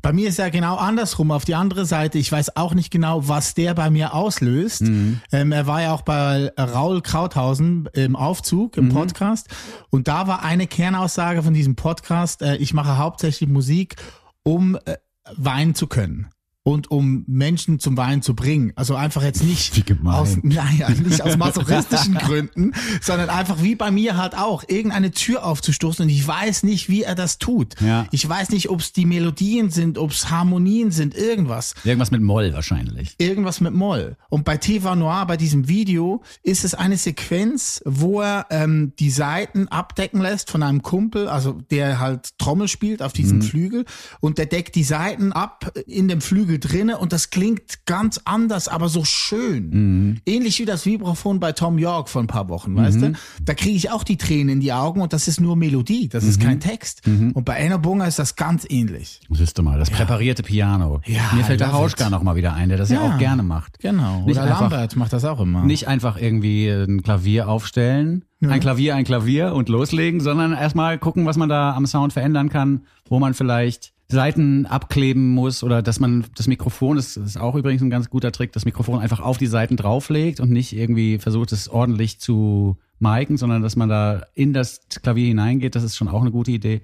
Bei mir ist ja genau andersrum. Auf die andere Seite, ich weiß auch nicht genau, was der bei mir auslöst. Ähm, er war ja auch bei Raul Krauthausen im Aufzug, im Podcast. Und da war eine Kernaussage von diesem Podcast, äh, ich mache hauptsächlich Musik, um äh, weinen zu können. Und um Menschen zum Weinen zu bringen. Also einfach jetzt nicht aus, naja, nicht aus masochistischen Gründen, sondern einfach wie bei mir halt auch, irgendeine Tür aufzustoßen und ich weiß nicht, wie er das tut. Ja. Ich weiß nicht, ob es die Melodien sind, ob es Harmonien sind, irgendwas. Irgendwas mit Moll wahrscheinlich. Irgendwas mit Moll. Und bei TV Noir, bei diesem Video, ist es eine Sequenz, wo er ähm, die Seiten abdecken lässt von einem Kumpel, also der halt Trommel spielt auf diesem Flügel und der deckt die Seiten ab in dem Flügel drinne und das klingt ganz anders, aber so schön. Ähnlich wie das Vibraphon bei Tom York vor ein paar Wochen, weißt du? Da kriege ich auch die Tränen in die Augen und das ist nur Melodie, das ist kein Text. Und bei Enno Bunga ist das ganz ähnlich. Siehst du mal, das präparierte Piano. Ja, Mir fällt der Hauschka it. noch mal wieder ein, der das ja, auch gerne macht. Genau. Nicht Oder einfach- Lambert macht das auch immer. Nicht einfach irgendwie ein Klavier aufstellen, ein Klavier, ein Klavier und loslegen, sondern erstmal gucken, was man da am Sound verändern kann, wo man vielleicht Seiten abkleben muss oder dass man das Mikrofon, das ist auch übrigens ein ganz guter Trick, das Mikrofon einfach auf die Seiten drauflegt und nicht irgendwie versucht, es ordentlich zu miken, sondern dass man da in das Klavier hineingeht, das ist schon auch eine gute Idee.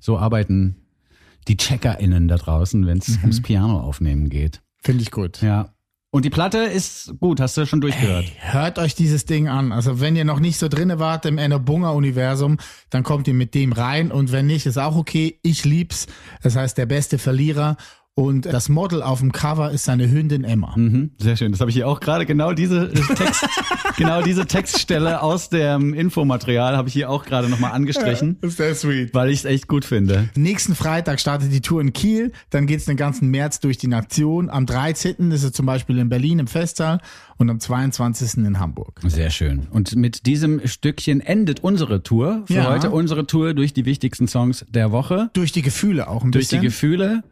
So arbeiten die CheckerInnen da draußen, wenn es ums Piano aufnehmen geht. Finde ich gut. Ja. Und die Platte ist gut, hast du schon durchgehört. Hört euch dieses Ding an. Also wenn ihr noch nicht so drinne wart im Enno Bunga Universum, dann kommt ihr mit dem rein und wenn nicht, ist auch okay. Ich lieb's. Das heißt, der beste Verlierer und das Model auf dem Cover ist seine Hündin Emma. Mhm, sehr schön. Das habe ich hier auch gerade genau diese Text, genau diese Textstelle aus dem Infomaterial habe ich hier auch gerade nochmal angestrichen, ist sehr sweet. weil ich es echt gut finde. Nächsten Freitag startet die Tour in Kiel, dann geht's den ganzen März durch die Nation. Am 13. ist es zum Beispiel in Berlin im Festsaal und am 22. in Hamburg. Sehr schön. Und mit diesem Stückchen endet unsere Tour für Ja. heute, unsere Tour durch die wichtigsten Songs der Woche, Durch die Gefühle auch ein durch die bisschen. Gefühle.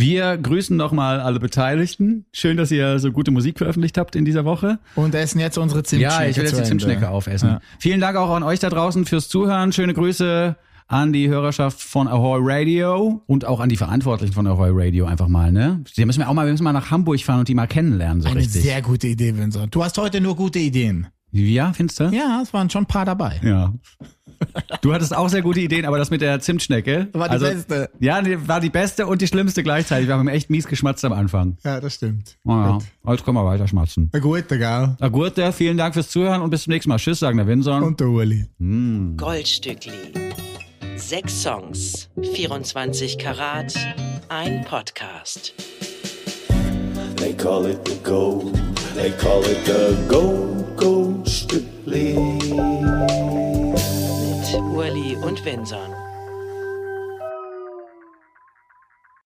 Wir grüßen nochmal alle Beteiligten. Schön, dass ihr so gute Musik veröffentlicht habt in dieser Woche. und essen jetzt unsere Zimtschnecke Ja, ich will jetzt die. Zimtschnecke aufessen. Ja. Vielen Dank auch an euch da draußen fürs Zuhören. Schöne Grüße an die Hörerschaft von Ahoy Radio und auch an die Verantwortlichen von Ahoy Radio einfach mal, ne? Die müssen wir auch mal, wir müssen mal nach Hamburg fahren und die mal kennenlernen, so Eine richtig. sehr gute Idee, Vincent. Du hast heute nur gute Ideen. Ja, findest du? Ja, es waren schon ein paar dabei. Ja. Du hattest auch sehr gute Ideen, aber das mit der Zimtschnecke. War die beste. Ja, die war die beste und die schlimmste gleichzeitig. Wir haben echt mies geschmatzt am Anfang. Ja, das stimmt. Oh, ja. Gut. Jetzt können wir weiter schmatzen. Na gut, gell? Na gut, der, vielen Dank fürs Zuhören und bis zum nächsten Mal. Tschüss, sagen der Winson. Und der Uli. Goldstückli. Sechs Songs, 24 Karat, ein Podcast. They call it the gold. They call it the gold, gold Stückli. Mit Urli und Vinson.